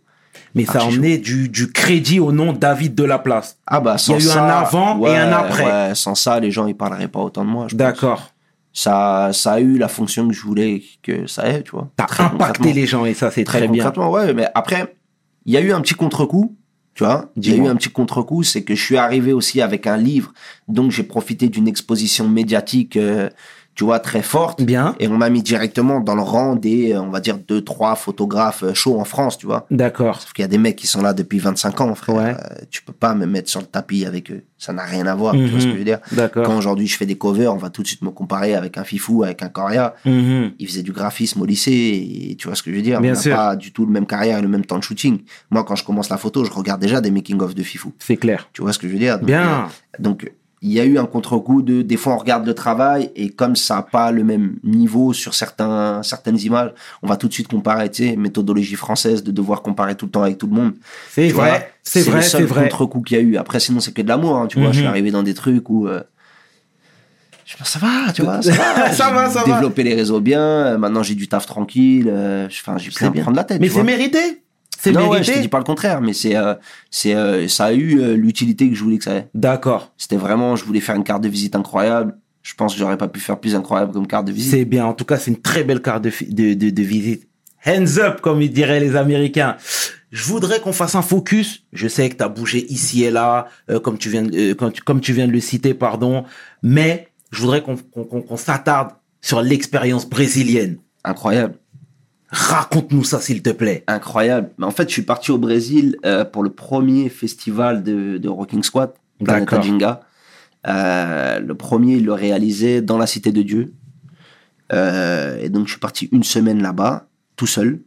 Mais ça a emmené du, du crédit au nom David de la place. Ah bah, sans Il y a eu ça, un avant et un après. Ouais, sans ça, les gens, ils parleraient pas autant de moi. je pense. D'accord. Ça, ça a eu la fonction que je voulais que ça ait, tu vois. T'as impacté les gens et ça, c'est Très, très, bien. concrètement, ouais. Mais après, il y a eu un petit contre-coup, tu vois. Il y a eu un petit contre-coup, c'est que je suis arrivé aussi avec un livre, donc j'ai profité d'une exposition médiatique, euh, tu vois, très forte. Bien. Et on m'a mis directement dans le rang des, euh, on va dire, deux, trois photographes euh, chauds en France, tu vois. D'accord. Sauf qu'il y a des mecs qui sont là depuis 25 ans, frère. Ouais. Euh, tu peux pas me mettre sur le tapis avec eux. Ça n'a rien à voir, tu vois ce que je veux dire. D'accord. Quand aujourd'hui je fais des covers, on va tout de suite me comparer avec un Fifou, avec un Coria. Mhm. Il faisait du graphisme au lycée, et tu vois ce que je veux dire. Bien on n'a pas du tout le même carrière et le même temps de shooting. Moi, quand je commence la photo, je regarde déjà des making-of de Fifou. C'est clair. Tu vois ce que je veux dire? Donc, Bien. euh, donc, il y a eu un contre-coup de, des fois, on regarde le travail et comme ça n'a pas le même niveau sur certains, certaines images, on va tout de suite comparer, tu sais, méthodologie française de devoir comparer tout le temps avec tout le monde. C'est Tu vois, vrai. C'est le vrai, seul c'est vrai. contre-coup qu'il y a eu. Après, sinon, c'est que de l'amour, hein, tu vois. Je suis Mhm. arrivé dans des trucs où, euh, je me dis, ça va, tu vois, ça va. Ça va, ça va. Développé les réseaux bien. euh, Maintenant, j'ai du taf tranquille. euh, Enfin, j'ai plus C'est à me prendre la tête. Mais c'est mérité. C'est Non, ouais, je te dis pas le contraire, mais c'est, euh, c'est, euh, ça a eu euh, l'utilité que je voulais que ça ait. D'accord. C'était vraiment, je voulais faire une carte de visite incroyable. Je pense que j'aurais pas pu faire plus incroyable comme carte de visite. C'est bien. En tout cas, c'est une très belle carte de, de, de, de visite. Hands up, comme ils diraient les Américains. Je voudrais qu'on fasse un focus. Je sais que tu as bougé ici et là, euh, comme, tu viens, de- euh, tu- comme tu viens de le citer, pardon. Mais je voudrais qu'on qu'on- qu'on- qu'on s'attarde sur l'expérience brésilienne. Incroyable. Raconte-nous ça, s'il te plaît. Incroyable. Mais en fait, je suis parti au Brésil euh, pour le premier festival de, de Rocking Squad, Planeta. Ginga. Euh, le premier, il le réalisait dans la Cité de Dieu. Euh, et donc, je suis parti une semaine là-bas, tout seul.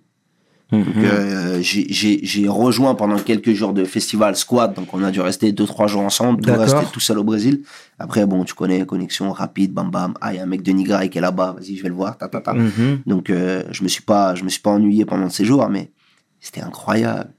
Donc, euh, j'ai- rejoint pendant quelques jours de festival squad, donc on a dû rester deux trois jours ensemble, tout rester tout seul au Brésil. Après bon, tu connais connexion rapide, bam bam. Ah, il y a un mec de Nigra qui est là-bas, vas-y, je vais le voir, ta ta ta. Mhm. Donc euh, je me suis pas je me suis pas ennuyé pendant ces jours, mais c'était incroyable.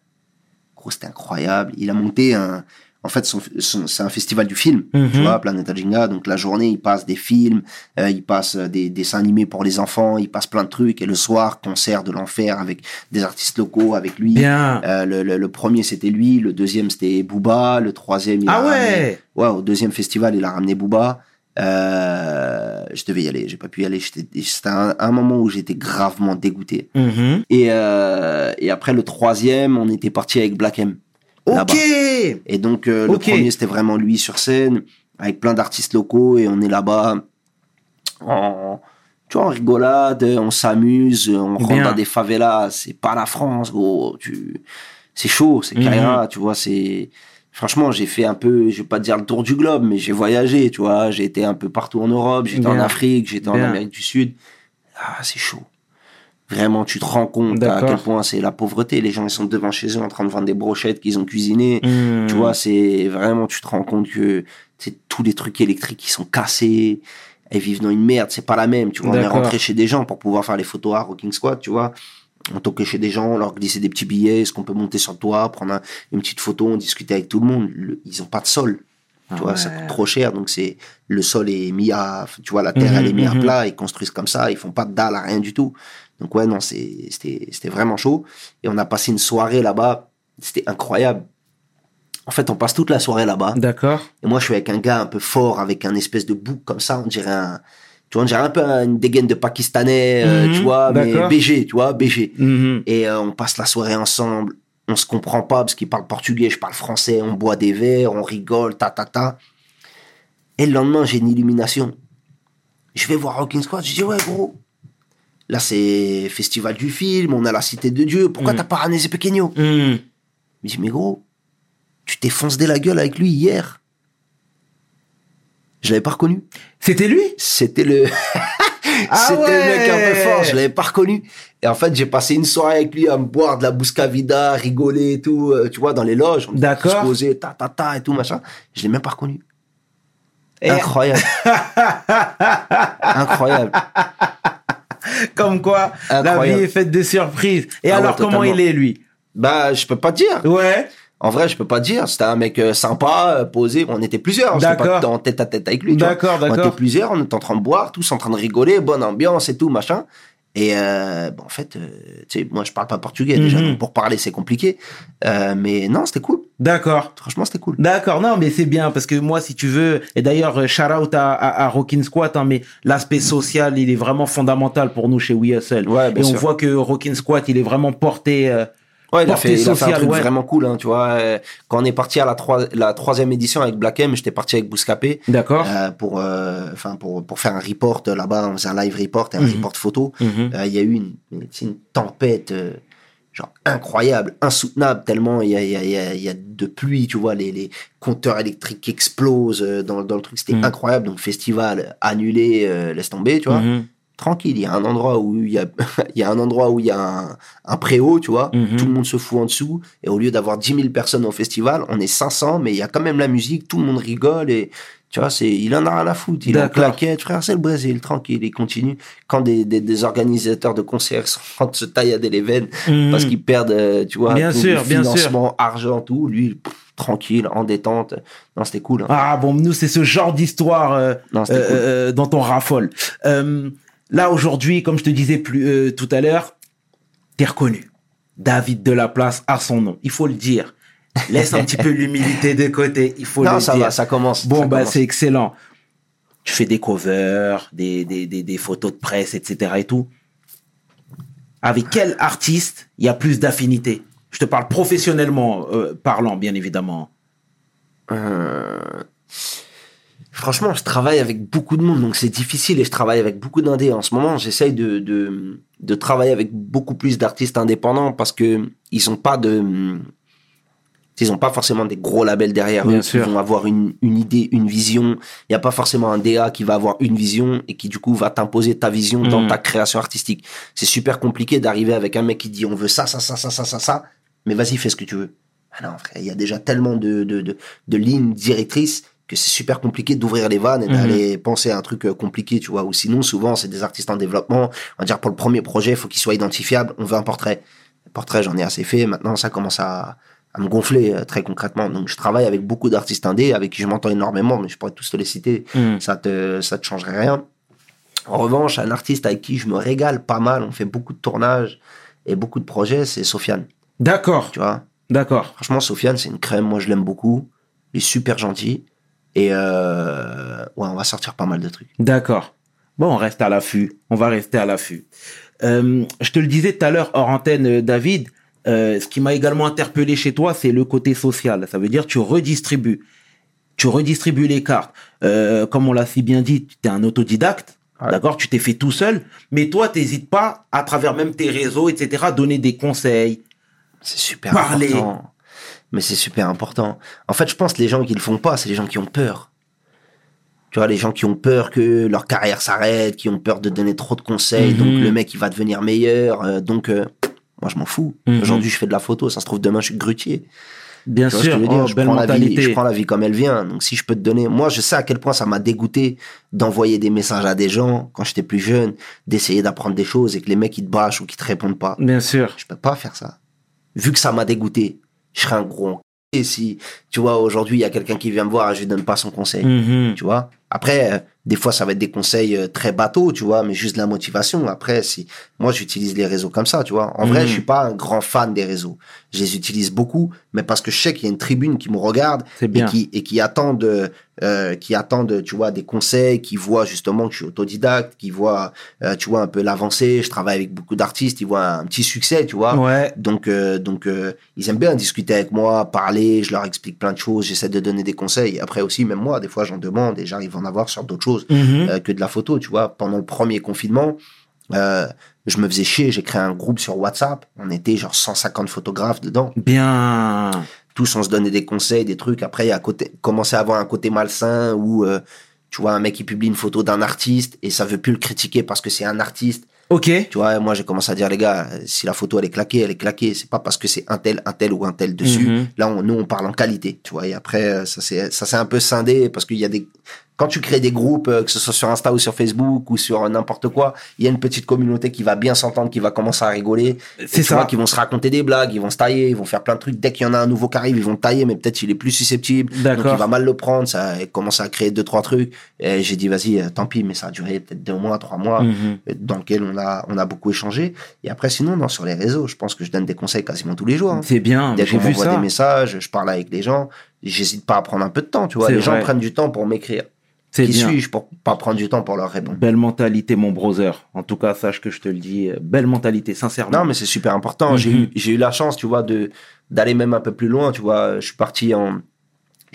Gros, c'était incroyable. Il a monté un en fait, son- son- c'est un festival du film, Mhm. tu vois, Planeta Jinga. Donc la journée, il passe des films, euh, il passe euh, des dessins animés pour les enfants, il passe plein de trucs. Et le soir, concert de l'enfer avec des artistes locaux, avec lui. Bien. Euh, le, le- le premier, c'était lui. Le deuxième, c'était Booba. Le troisième, il Ah a ouais. ramené- ouais, au deuxième festival, il a ramené Booba. Euh, je devais y aller, j'ai pas pu y aller. C'était un, un moment où j'étais gravement dégoûté. Mhm. Et, et après le troisième, on était parti avec Black M. Ok. Et donc euh, le premier, c'était vraiment lui sur scène, avec plein d'artistes locaux, et on est là-bas en, tu vois, en rigolade, on s'amuse, on rentre Bien. dans des favelas. C'est pas la France, gros. Tu, c'est chaud, c'est Mhm. carrière, tu vois. C'est franchement, j'ai fait un peu, je vais pas dire le tour du globe, mais j'ai voyagé, tu vois. J'ai été un peu partout en Europe, j'étais en. Afrique, j'étais en. Amérique du Sud. Ah, c'est chaud. Vraiment, tu te rends compte à quel point c'est la pauvreté. Les gens, ils sont devant chez eux en train de vendre des brochettes qu'ils ont cuisinées. Mhm. Tu vois, c'est vraiment, tu te rends compte que c'est tous les trucs électriques qui sont cassés. Elles vivent dans une merde, c'est pas la même. Tu vois, on est rentré chez des gens pour pouvoir faire les photos à Rocking Squad, tu vois. On toquait chez des gens, on leur glissait des petits billets, est-ce qu'on peut monter sur le toit, prendre un- une petite photo, on discutait avec tout le monde. Le- ils ont pas de sol. Tu Ah vois, ça coûte trop cher, donc c'est le sol est mis à, tu vois, la terre Mhm, elle est mise mhm. à plat, ils construisent comme ça, ils font pas de dalle, rien du tout. Donc ouais, non, c'était, vraiment chaud. Et on a passé une soirée là-bas, c'était incroyable. En fait, on passe toute la soirée là-bas. D'accord. Et moi, je suis avec un gars un peu fort, avec un espèce de bouc comme ça, on dirait un, tu vois, on dirait un peu une dégaine de Pakistanais, euh, Mhm, tu vois, mais. BG, tu vois, BG. Mhm. Et euh, on passe la soirée ensemble. On se comprend pas parce qu'il parle portugais, je parle français. On boit des verres, on rigole, ta ta ta. Et le lendemain, j'ai une illumination. Je vais voir Rocking Squad. Je dis ouais gros. Là c'est festival du film, on a la cité de Dieu. Pourquoi Mm. t'as pas ramené ces pequeños Mhm. Je dis mais gros, tu t'es foncé la gueule avec lui hier. Je l'avais pas reconnu. C'était lui? C'était le. Ah C'était le mec un peu fort, je l'avais pas reconnu. Et en fait, j'ai passé une soirée avec lui à me boire de la bouscavida, rigoler et tout, euh, tu vois, dans les loges. D'accord. se ta ta ta et tout, machin. Je l'ai même pas reconnu. Et- Incroyable. Incroyable. Comme quoi, la vie est faite de surprises. Et Ah ouais, alors, comment il est, lui? Bah, je peux pas te dire. Ouais. En vrai, je peux pas te dire. C'était un mec euh, sympa, euh, posé. On était plusieurs. D'accord. pas en tête à tête avec lui. vois. D'accord, On d'accord. était plusieurs. On était en train de boire, tous en train de rigoler, bonne ambiance et tout, machin. Et euh, bon, en fait, euh, tu sais, moi, je parle pas portugais déjà. Mhm. Donc pour parler, c'est compliqué. Euh, mais non, c'était cool. D'accord. Franchement, c'était cool. D'accord, non, mais c'est bien parce que moi, si tu veux, et d'ailleurs, euh, shout out à, à, à Rockin' Squat, hein, mais l'aspect social, il est vraiment fondamental pour nous chez We Hustle. Ouais, bien et on voit que Rockin' Squat, il est vraiment porté, euh, Ouais, il a fait, il a fait un truc ouais. vraiment cool, hein, tu vois. Euh, Quand on est parti à la, trois- la troisième édition avec Black M, j'étais parti avec Bouscapé. D'accord. euh, pour, euh, enfin pour, pour faire un report là-bas, on faisait un live report et un Mhm. report photo. Mhm. Euh, Il y a eu une, une, c'est une tempête genre incroyable, insoutenable, tellement il y a, y, a, y, a, il y a de pluie, tu vois, les, les compteurs électriques explosent euh, dans, dans le truc, c'était Mhm. incroyable. Donc festival annulé, laisse tomber, tu vois. Tranquille, il y a un endroit où il y a, il y a un endroit où il y a un, un préau, tu vois. Mhm. Tout le monde se fout en dessous. Et au lieu d'avoir 10 000 personnes au festival, on est 500, mais il y a quand même la musique, tout le monde rigole et, tu vois, c'est, il en a rien à foutre. Il en claquette, frère, c'est le Brésil, tranquille, il continue. Quand des, des, des organisateurs de concerts se taillader les veines Mhm. parce qu'ils perdent, euh, tu vois, Bien tout sûr, le bien sûr. financement, argent, tout, lui, pff, tranquille, en détente. Non, c'était cool. hein. Ah bon, nous c'est ce genre d'histoire euh, euh, cool. euh, dont on raffole. Là aujourd'hui, comme je te disais plus euh, tout à l'heure, t'es reconnu. David de la place a son nom. Il faut le dire. Laisse un petit peu l'humilité de côté. Il faut non, le ça dire. va, ça commence. Bon, ça bah, c'est excellent. Tu fais des covers, des, des, des, des photos de presse, etc. et tout. Avec quel artiste il y a plus d'affinité? Je te parle professionnellement euh, parlant, bien évidemment. Euh, Franchement, je travaille avec beaucoup de monde, donc c'est difficile et je travaille avec beaucoup d'indés. En ce moment, j'essaye de, de, de travailler avec beaucoup plus d'artistes indépendants parce que ils ont pas de, ils ont pas forcément des gros labels derrière Bien eux sûr. qui vont avoir une, une idée, une vision. Il n'y a pas forcément un DA qui va avoir une vision et qui du coup va t'imposer ta vision dans Mhm. ta création artistique. C'est super compliqué d'arriver avec un mec qui dit on veut ça, ça, ça, ça, ça, ça, ça, mais vas-y fais ce que tu veux. Ah non, il y a déjà tellement de, de, de, de lignes directrices que c'est super compliqué d'ouvrir les vannes et Mhm. d'aller penser à un truc euh, compliqué, tu vois. Ou sinon, souvent, c'est des artistes en développement. On va dire pour le premier projet, il faut qu'il soit identifiable. On veut un portrait. Le portrait, j'en ai assez fait. Maintenant, ça commence à, à me gonfler euh, très concrètement. Donc, je travaille avec beaucoup d'artistes indés avec qui je m'entends énormément, mais je pourrais tous te les citer. Mhm. Ça te, ça te changerait rien. En revanche, un artiste avec qui je me régale pas mal, on fait beaucoup de tournages et beaucoup de projets, c'est Sofiane. D'accord, Tu vois, d'accord. Franchement, Sofiane, c'est une crème. Moi, je l'aime beaucoup. Il est super gentil. Et euh, ouais, on va sortir pas mal de trucs. D'accord. Bon, on reste à l'affût. On va rester à l'affût. Euh, je te le disais tout à l'heure hors antenne, euh, David. euh, ce qui m'a également interpellé chez toi, c'est le côté social. Ça veut dire tu redistribues, tu redistribues les cartes. Comme on l'a si bien dit, tu es un autodidacte. Ouais. D'accord, tu t'es fait tout seul, mais toi, t'hésites pas, à travers même tes réseaux, etc., à donner des conseils. C'est super Parler. important. Mais c'est super important. En fait, je pense que les gens qui le font pas, c'est les gens qui ont peur. Tu vois, les gens qui ont peur que leur carrière s'arrête, qui ont peur de donner trop de conseils, Mhm. donc le mec, il va devenir meilleur. euh, donc, euh, moi, je m'en fous. Mhm. Aujourd'hui, je fais de la photo. Ça se trouve, demain, je suis grutier. Bien sûr, je oh, je, belle prends la vie, je prends la vie comme elle vient. Donc, si je peux te donner, moi, je sais à quel point ça m'a dégoûté d'envoyer des messages à des gens quand j'étais plus jeune, d'essayer d'apprendre des choses et que les mecs ils te bâchent ou qu'ils te répondent pas. Bien sûr. Je peux pas faire ça. Vu que ça m'a dégoûté, je serais un gros et si tu vois aujourd'hui il y a quelqu'un qui vient me voir et je lui donne pas son conseil, Mhm. tu vois? Après, euh, des fois ça va être des conseils euh, très bateaux, tu vois, mais juste de la motivation. Après, si moi j'utilise les réseaux comme ça, tu vois. En vrai, Mhm. je suis pas un grand fan des réseaux. Je les utilise beaucoup, mais parce que je sais qu'il y a une tribune qui me regarde et qui et qui attendent euh, qui attendent tu vois des conseils qui voient justement que je suis autodidacte qui voient euh, tu vois un peu l'avancée. Je travaille avec beaucoup d'artistes ils voient un petit succès tu vois. Ouais. donc euh, donc euh, ils aiment bien discuter avec moi parler je leur explique plein de choses j'essaie de donner des conseils. Après aussi même moi des fois j'en demande et j'arrive à en avoir sur d'autres choses euh, que de la photo tu vois. Pendant le premier confinement euh, je me faisais chier j'ai créé un groupe sur WhatsApp. On était genre 150 photographes dedans. Bien. Tous on se donnait des conseils, des trucs. Après, a côté, commençait à avoir un côté malsain où, euh, tu vois, un mec qui publie une photo d'un artiste et ça veut plus le critiquer parce que c'est un artiste. Ok. Tu vois, moi, j'ai commencé à dire, les gars, si la photo, elle est claquée, elle est claquée. C'est pas parce que c'est un tel, un tel ou un tel dessus. Mhm. Là, on, nous, on parle en qualité, tu vois. Et après, euh, ça s'est, ça s'est un peu scindé parce qu'il y a des, quand tu crées des groupes, euh, que ce soit sur Insta ou sur Facebook ou sur n'importe quoi, il y a une petite communauté qui va bien s'entendre, qui va commencer à rigoler. C'est ça. qui vont se raconter des blagues, ils vont se tailler, ils vont faire plein de trucs. Dès qu'il y en a un nouveau qui arrive, ils vont le tailler, mais peut-être il est plus susceptible. Donc il va mal le prendre, ça a commencé à créer deux, trois trucs. Et j'ai dit, vas-y, euh, tant pis, mais ça a duré peut-être deux mois, trois mois, Mhm. euh, dans lequel on a, on a beaucoup échangé. Et après, sinon, non, sur les réseaux, je pense que je donne des conseils quasiment tous les jours. hein. C'est bien. Dès J'ai qu'on vu m'envoie des messages, je parle avec les gens. J'hésite pas à prendre un peu de temps, tu vois. Les gens prennent du temps pour m'écrire. C'est Qui bien. suis-je pour pas prendre du temps pour leur répondre? Belle mentalité, mon brother. En tout cas, sache que je te le dis. euh, Belle mentalité, sincèrement. Non, mais c'est super important. J'ai Mhm. eu, j'ai eu la chance, tu vois, de d'aller même un peu plus loin. Tu vois, je suis parti en,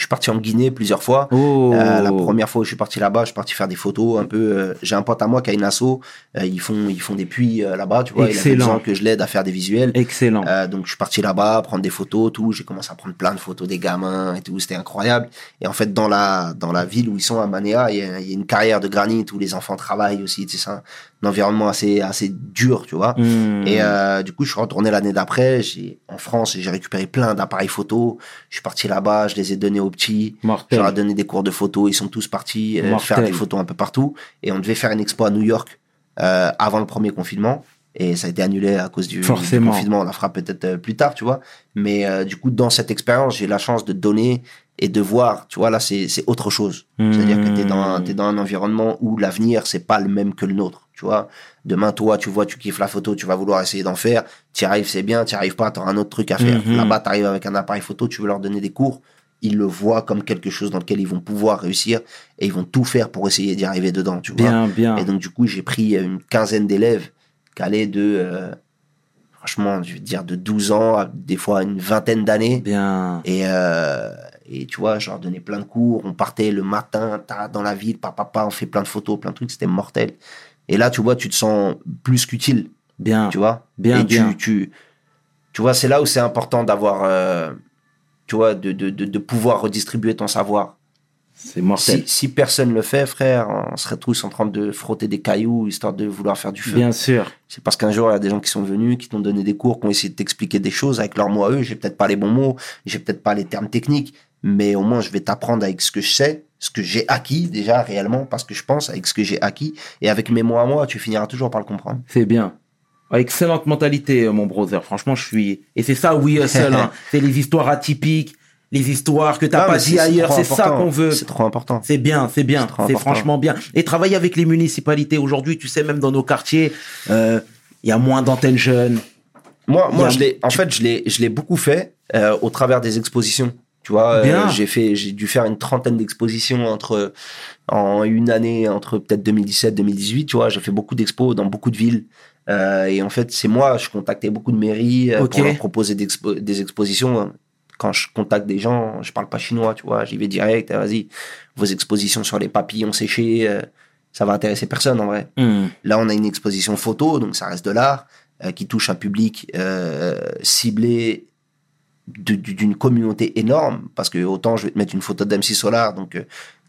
je suis parti en Guinée plusieurs fois. Oh. Euh, la première fois où je suis parti là-bas, je suis parti faire des photos un peu. euh, j'ai un pote à moi qui a une asso. euh, ils font, ils font des puits euh, là-bas, tu vois. Il avait Excellent. besoin que je l'aide à faire des visuels. Excellent. Euh, donc je suis parti là-bas prendre des photos, tout. J'ai commencé à prendre plein de photos des gamins et tout. C'était incroyable. Et en fait, dans la dans la ville où ils sont à Manéa, il y a, il y a une carrière de granit où les enfants travaillent aussi. Tu sais, c'est un, un environnement assez assez dur, tu vois. Hmm. Et euh, du coup, je suis retourné l'année d'après. J'ai en France, j'ai récupéré plein d'appareils photo. Je suis parti là-bas, je les ai donnés aux petits. Je Mortel. leur ai donné des cours de photo. Ils sont tous partis euh, faire des photos un peu partout. Et on devait faire une expo à New York euh, avant le premier confinement. Et ça a été annulé à cause du, du Forcément. confinement. On la fera peut-être euh, plus tard, tu vois. Mais euh, du coup, dans cette expérience, j'ai la chance de donner et de voir. Tu vois, là, c'est autre chose. C'est-à-dire que dans, Hmm. t'es dans un environnement où l'avenir, c'est pas le même que le nôtre. Tu vois, demain, toi, tu vois, tu kiffes la photo, tu vas vouloir essayer d'en faire. T'y arrives, c'est bien. T'y arrives pas, t'auras un autre truc à faire. Mhm. Là-bas, t'arrives avec un appareil photo, tu veux leur donner des cours. Ils le voient comme quelque chose dans lequel ils vont pouvoir réussir et ils vont tout faire pour essayer d'y arriver dedans. Tu vois. Bien, bien. Et donc, du coup, j'ai pris une quinzaine d'élèves qui allaient de, euh, franchement, je veux dire, de 12 ans à des fois une vingtaine d'années. Bien. Et, euh, et tu vois, je leur donnais plein de cours. On partait le matin, t'as dans la ville, papa, papa, on fait plein de photos, plein de trucs, c'était mortel. Et là, tu vois, tu te sens plus qu'utile, Bien. tu vois. Bien, et bien. Tu, tu, tu vois, c'est là où c'est important d'avoir, euh, tu vois, de, de, de, de pouvoir redistribuer ton savoir. C'est mortel. Si, si personne le fait, frère, on serait tous en train de frotter des cailloux histoire de vouloir faire du feu. Bien sûr. C'est parce qu'un jour, il y a des gens qui sont venus, qui t'ont donné des cours, qui ont essayé de t'expliquer des choses avec leurs mots à eux. J'ai peut-être pas les bons mots, j'ai peut-être pas les termes techniques, mais au moins, je vais t'apprendre avec ce que je sais, ce que j'ai acquis déjà réellement, parce que je pense avec ce que j'ai acquis. Et avec mes mots à moi, tu finiras toujours par le comprendre. C'est bien. Excellente mentalité, euh, mon brother. Franchement, je suis. Et c'est ça, oui, seul. hein. C'est les histoires atypiques, les histoires que t'as pas dit ailleurs. C'est ça qu'on veut. C'est trop important. C'est bien, c'est bien, C'est franchement bien. Et travailler avec les municipalités aujourd'hui, tu sais, même dans nos quartiers, euh, il y a moins d'antennes jeunes. Moi, moi, a- je l'ai, en fait, je l'ai, je l'ai beaucoup fait euh, au travers des expositions. Tu vois, euh, j'ai fait, j'ai dû faire une trentaine d'expositions entre en une année, entre peut-être 2017, 2018. Tu vois, j'ai fait beaucoup d'expos dans beaucoup de villes. Euh, et en fait, c'est moi, je contactais beaucoup de mairies euh, Ok. pour leur proposer des expositions. Quand je contacte des gens, je parle pas chinois, tu vois, j'y vais direct. euh, Vas-y, vos expositions sur les papillons séchés, euh, ça va intéresser personne en vrai. Hmm. Là, on a une exposition photo, donc ça reste de l'art, euh, qui touche un public euh, ciblé d'une communauté énorme. Parce que autant je vais te mettre une photo d'MC Solar, donc euh,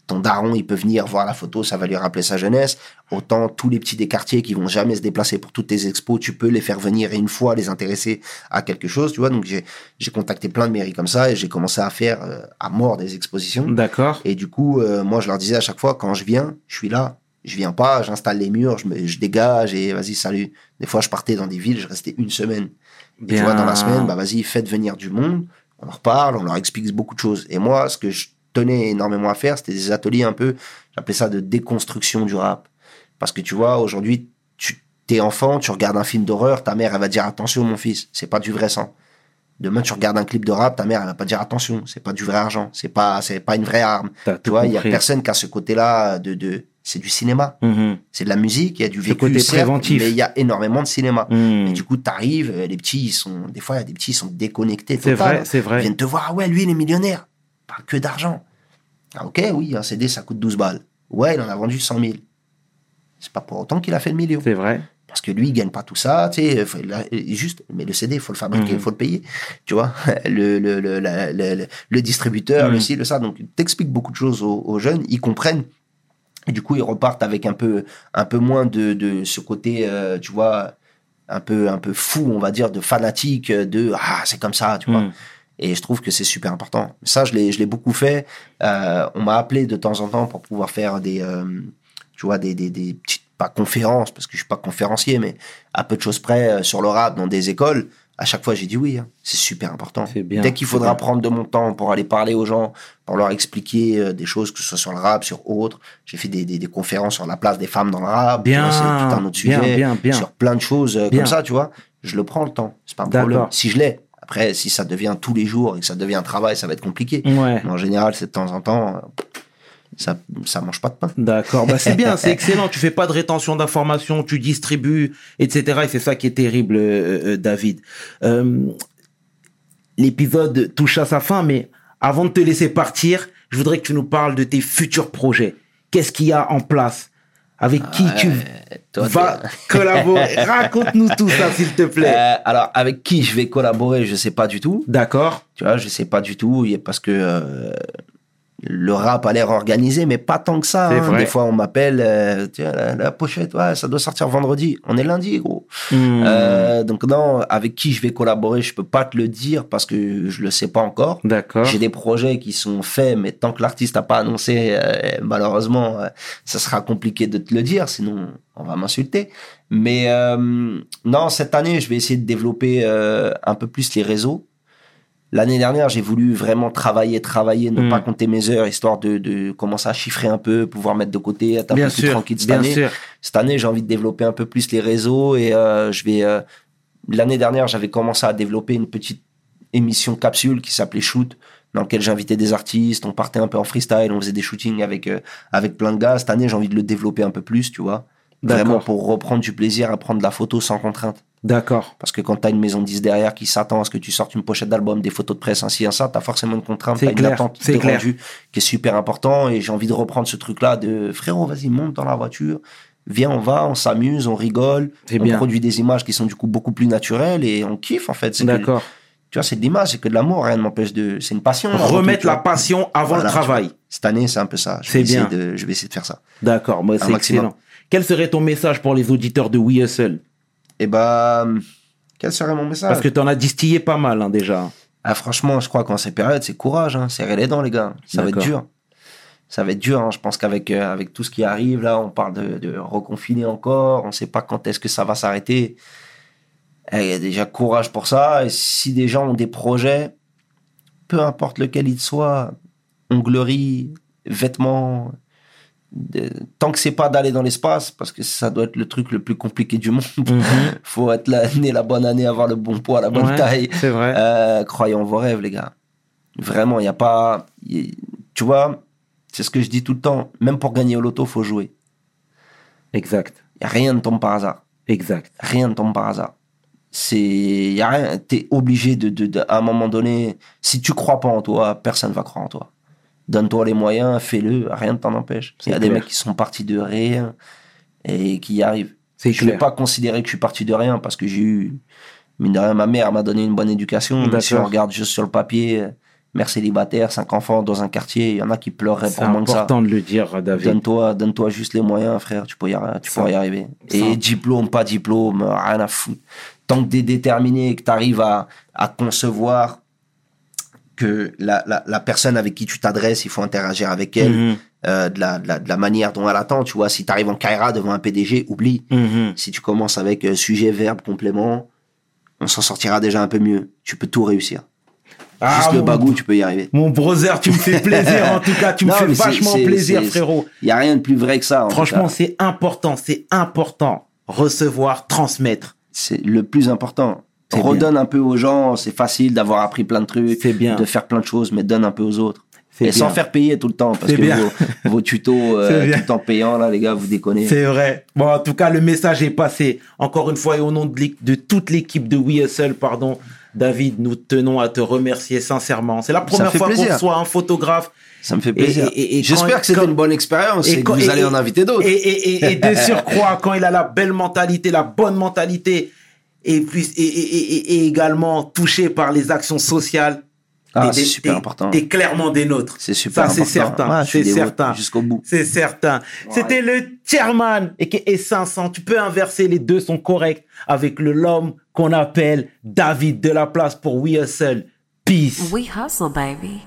ton daron, il peut venir voir la photo, ça va lui rappeler sa jeunesse. Autant tous les petits des quartiers qui vont jamais se déplacer pour toutes tes expos, tu peux les faire venir et une fois les intéresser à quelque chose, tu vois. Donc j'ai j'ai contacté plein de mairies comme ça et j'ai commencé à faire euh, à mort des expositions. D'accord. Et du coup, euh, moi, je leur disais à chaque fois, quand je viens, je suis là. Je viens pas, j'installe les murs, je, me, je dégage et vas-y, salut. Des fois, je partais dans des villes, je restais une semaine. Et tu vois, dans la semaine, bah vas-y, faites venir du monde, on leur parle, on leur explique beaucoup de choses. Et moi, ce que je tenais énormément à faire, c'était des ateliers un peu, j'appelais ça de déconstruction du rap. Parce que tu vois, aujourd'hui, tu t'es enfant, tu regardes un film d'horreur, ta mère, elle va dire attention, mon fils, c'est pas du vrai sang. Demain, tu regardes un clip de rap, ta mère, elle va pas dire attention, c'est pas du vrai argent, c'est pas, c'est pas une vraie arme. Tu vois, il y a personne qui a ce côté-là de, de, c'est du cinéma. Mhm. C'est de la musique, il y a du vécu, côté certes, préventif. mais il y a énormément de cinéma. Et du coup, t'arrives, euh, les petits, ils sont, des fois, il y a des petits, ils sont déconnectés. C'est vrai, c'est Ils vrai. viennent te voir, ah ouais, lui, il est millionnaire. Il parle que d'argent. Ah, ok, oui, un CD, ça coûte 12 balles. Ouais, il en a vendu 100 000. C'est pas pour autant qu'il a fait le million. C'est vrai. Parce que lui, il gagne pas tout ça, tu sais, faut- là, juste, mais le CD, il faut le fabriquer, il Mhm. faut le payer, tu vois, le, le, le, la- le, le- le distributeur, Mhm. le ci, le ça, donc t'expliques beaucoup de choses aux, aux jeunes, ils comprennent, du coup, ils repartent avec un peu, un peu moins de, de ce côté, euh, tu vois, un peu, un peu fou, on va dire, de fanatique, de, ah, c'est comme ça, tu vois. Hmm. Et je trouve que c'est super important. Ça, je l'ai, je l'ai beaucoup fait. Euh, on m'a appelé de temps en temps pour pouvoir faire des, euh, tu vois, des, des, des petites, pas conférences, parce que je suis pas conférencier, mais à peu de choses près euh, sur le rap dans des écoles. À chaque fois, j'ai dit oui. hein. C'est super important. Bien, Dès qu'il faudra prendre de mon temps pour aller parler aux gens, pour leur expliquer euh, des choses, que ce soit sur le rap, sur autres. J'ai fait des, des, des conférences sur la place des femmes dans le rap. Bien, c'est tout un autre bien, sujet. bien, bien. Sur plein de choses euh, comme ça, tu vois. Je le prends le temps. C'est pas un problème. Si je l'ai. Après, si ça devient tous les jours et que ça devient un travail, ça va être compliqué. Ouais. Mais en général, c'est de temps en temps. euh, ça, ça mange pas de pain. D'accord, bah c'est bien, c'est excellent. Tu fais pas de rétention d'informations, tu distribues, etc. Et c'est ça qui est terrible, euh, euh, David. Euh, L'épisode touche à sa fin, mais avant de te laisser partir, je voudrais que tu nous parles de tes futurs projets. Qu'est-ce qu'il y a en place? Avec qui tu toi, vas collaborer? Raconte-nous tout ça, s'il te plaît. Euh, alors, avec qui je vais collaborer, je sais pas du tout. D'accord. Tu vois, je sais pas du tout, parce que euh, le rap a l'air organisé, mais pas tant que ça. Hein. Des fois, on m'appelle, euh, tiens, la, la pochette, ouais, ça doit sortir vendredi. On est lundi, gros. Hmm. Euh, donc non, avec qui je vais collaborer, je peux pas te le dire parce que je le sais pas encore. D'accord. J'ai des projets qui sont faits, mais tant que l'artiste n'a pas annoncé, euh, malheureusement, euh, ça sera compliqué de te le dire, sinon on va m'insulter. Mais non, cette année, je vais essayer de développer un peu plus les réseaux. L'année dernière, j'ai voulu vraiment travailler, travailler, ne Mm. pas compter mes heures, histoire de, de commencer à chiffrer un peu, pouvoir mettre de côté, être un Bien peu plus tranquille cette année. sûr. Cette année, j'ai envie de développer un peu plus les réseaux et euh, je vais. euh, L'année dernière, j'avais commencé à développer une petite émission capsule qui s'appelait Shoot, dans laquelle j'invitais des artistes, on partait un peu en freestyle, on faisait des shootings avec euh, avec plein de gars. Cette année, j'ai envie de le développer un peu plus, tu vois. Vraiment pour reprendre du plaisir à prendre de la photo sans contrainte. D'accord. Parce que quand t'as une maison de 10 derrière qui s'attend à ce que tu sortes une pochette d'album, des photos de presse, ainsi, ainsi, ça, t'as forcément une contrainte, t'as une attente de rendu qui est super important et j'ai envie de reprendre ce truc-là de frérot, vas-y, monte dans la voiture, viens, on va, on s'amuse, on rigole, on bien. produit des images qui sont du coup beaucoup plus naturelles et on kiffe en fait. D'accord. tu vois, c'est de l'image, c'est que de l'amour, rien ne m'empêche de. C'est une passion. Remettre tu la passion avant Voilà, le tu travail. Cette année, c'est un peu ça. Je C'est bien. de- je vais essayer de faire ça. D'accord, moi Un c'est maximum. excellent. Quel serait ton message pour les auditeurs de We Hustle? Et bah, quel serait mon message? Parce que tu en as distillé pas mal hein, déjà. Ah, franchement, je crois qu'en ces périodes, c'est courage, hein. serrez les dents, les gars. Ça va être dur. Ça va être dur. hein. Je pense qu'avec euh, avec tout ce qui arrive là, on parle de, de reconfiner encore. On ne sait pas quand est-ce que ça va s'arrêter. Eh, Il y a déjà courage pour ça. Et si des gens ont des projets, peu importe lequel il soit, onglerie, vêtements, tant que c'est pas d'aller dans l'espace, parce que ça doit être le truc le plus compliqué du monde. Faut être là, né la bonne année, avoir le bon poids, la bonne Ouais, taille. C'est vrai. Euh, croyez en vos rêves, les gars. Vraiment, il n'y a pas. y- Tu vois, c'est ce que je dis tout le temps. Même pour gagner au loto, faut jouer. Exact. Y a rien ne tombe par hasard. Exact. Rien ne tombe par hasard. C'est. Y a rien. T'es obligé de, de, de- À un moment donné, si tu crois pas en toi, personne va croire en toi. Donne-toi les moyens, fais-le, rien ne t'en empêche. Il y a C'est des mecs qui sont partis de rien et qui y arrivent. C'est Je ne vais pas considérer que je suis parti de rien parce que j'ai eu, mine de rien, ma mère m'a donné une bonne éducation. Mais si on regarde juste sur le papier, mère célibataire, cinq enfants dans un quartier, il y en a qui pleureraient C'est pour moins que ça. important de le dire, David. Donne-toi, donne-toi juste les moyens, frère, tu, pourras y arriver. Et diplôme, pas diplôme, rien à foutre. Tant que tu es déterminé et que tu arrives à, à concevoir que la, la, la personne avec qui tu t'adresses, il faut interagir avec elle Mhm. euh, de, la, de, la, de la manière dont elle attend. Tu vois, si tu arrives en Kaira devant un PDG, oublie. Mhm. Si tu commences avec euh, sujet, verbe, complément, on s'en sortira déjà un peu mieux. Tu peux tout réussir. Ah, Juste le mon- bagou, tu peux y arriver. Mon brother, tu me fais plaisir en tout cas, tu me fais vachement plaisir, frérot. Il y a rien de plus vrai que ça. en Franchement, c'est important, c'est important. Recevoir, transmettre. c'est le plus important. Redonne un peu aux gens. C'est facile d'avoir appris plein de trucs, bien. de faire plein de choses, mais donne un peu aux autres. Et bien. sans faire payer tout le temps, parce que bien. vos, vos tutos euh, tout le temps payants là, les gars, vous déconnez. C'est vrai. Bon, en tout cas, le message est passé. Encore une fois, et au nom de, toute l'équipe de We Hustle, pardon, David, nous tenons à te remercier sincèrement. C'est la première fois qu'on reçoit un photographe. Ça me fait plaisir. et- et- et J'espère que c'était quand- une bonne expérience et, que vous allez en inviter d'autres. Et de surcroît, quand il a la belle mentalité, la bonne mentalité, et puis et, et, et- et également touché par les actions sociales. Ah, c'est super important. T'es clairement des nôtres. C'est super Ça, c'est important. certain. C'est certain. Jusqu'au bout. C'est certain. C'était le chairman et qui est 500. Tu peux inverser, les deux sont corrects avec le l'homme qu'on appelle David de la place pour We Hustle. Peace. We hustle, baby.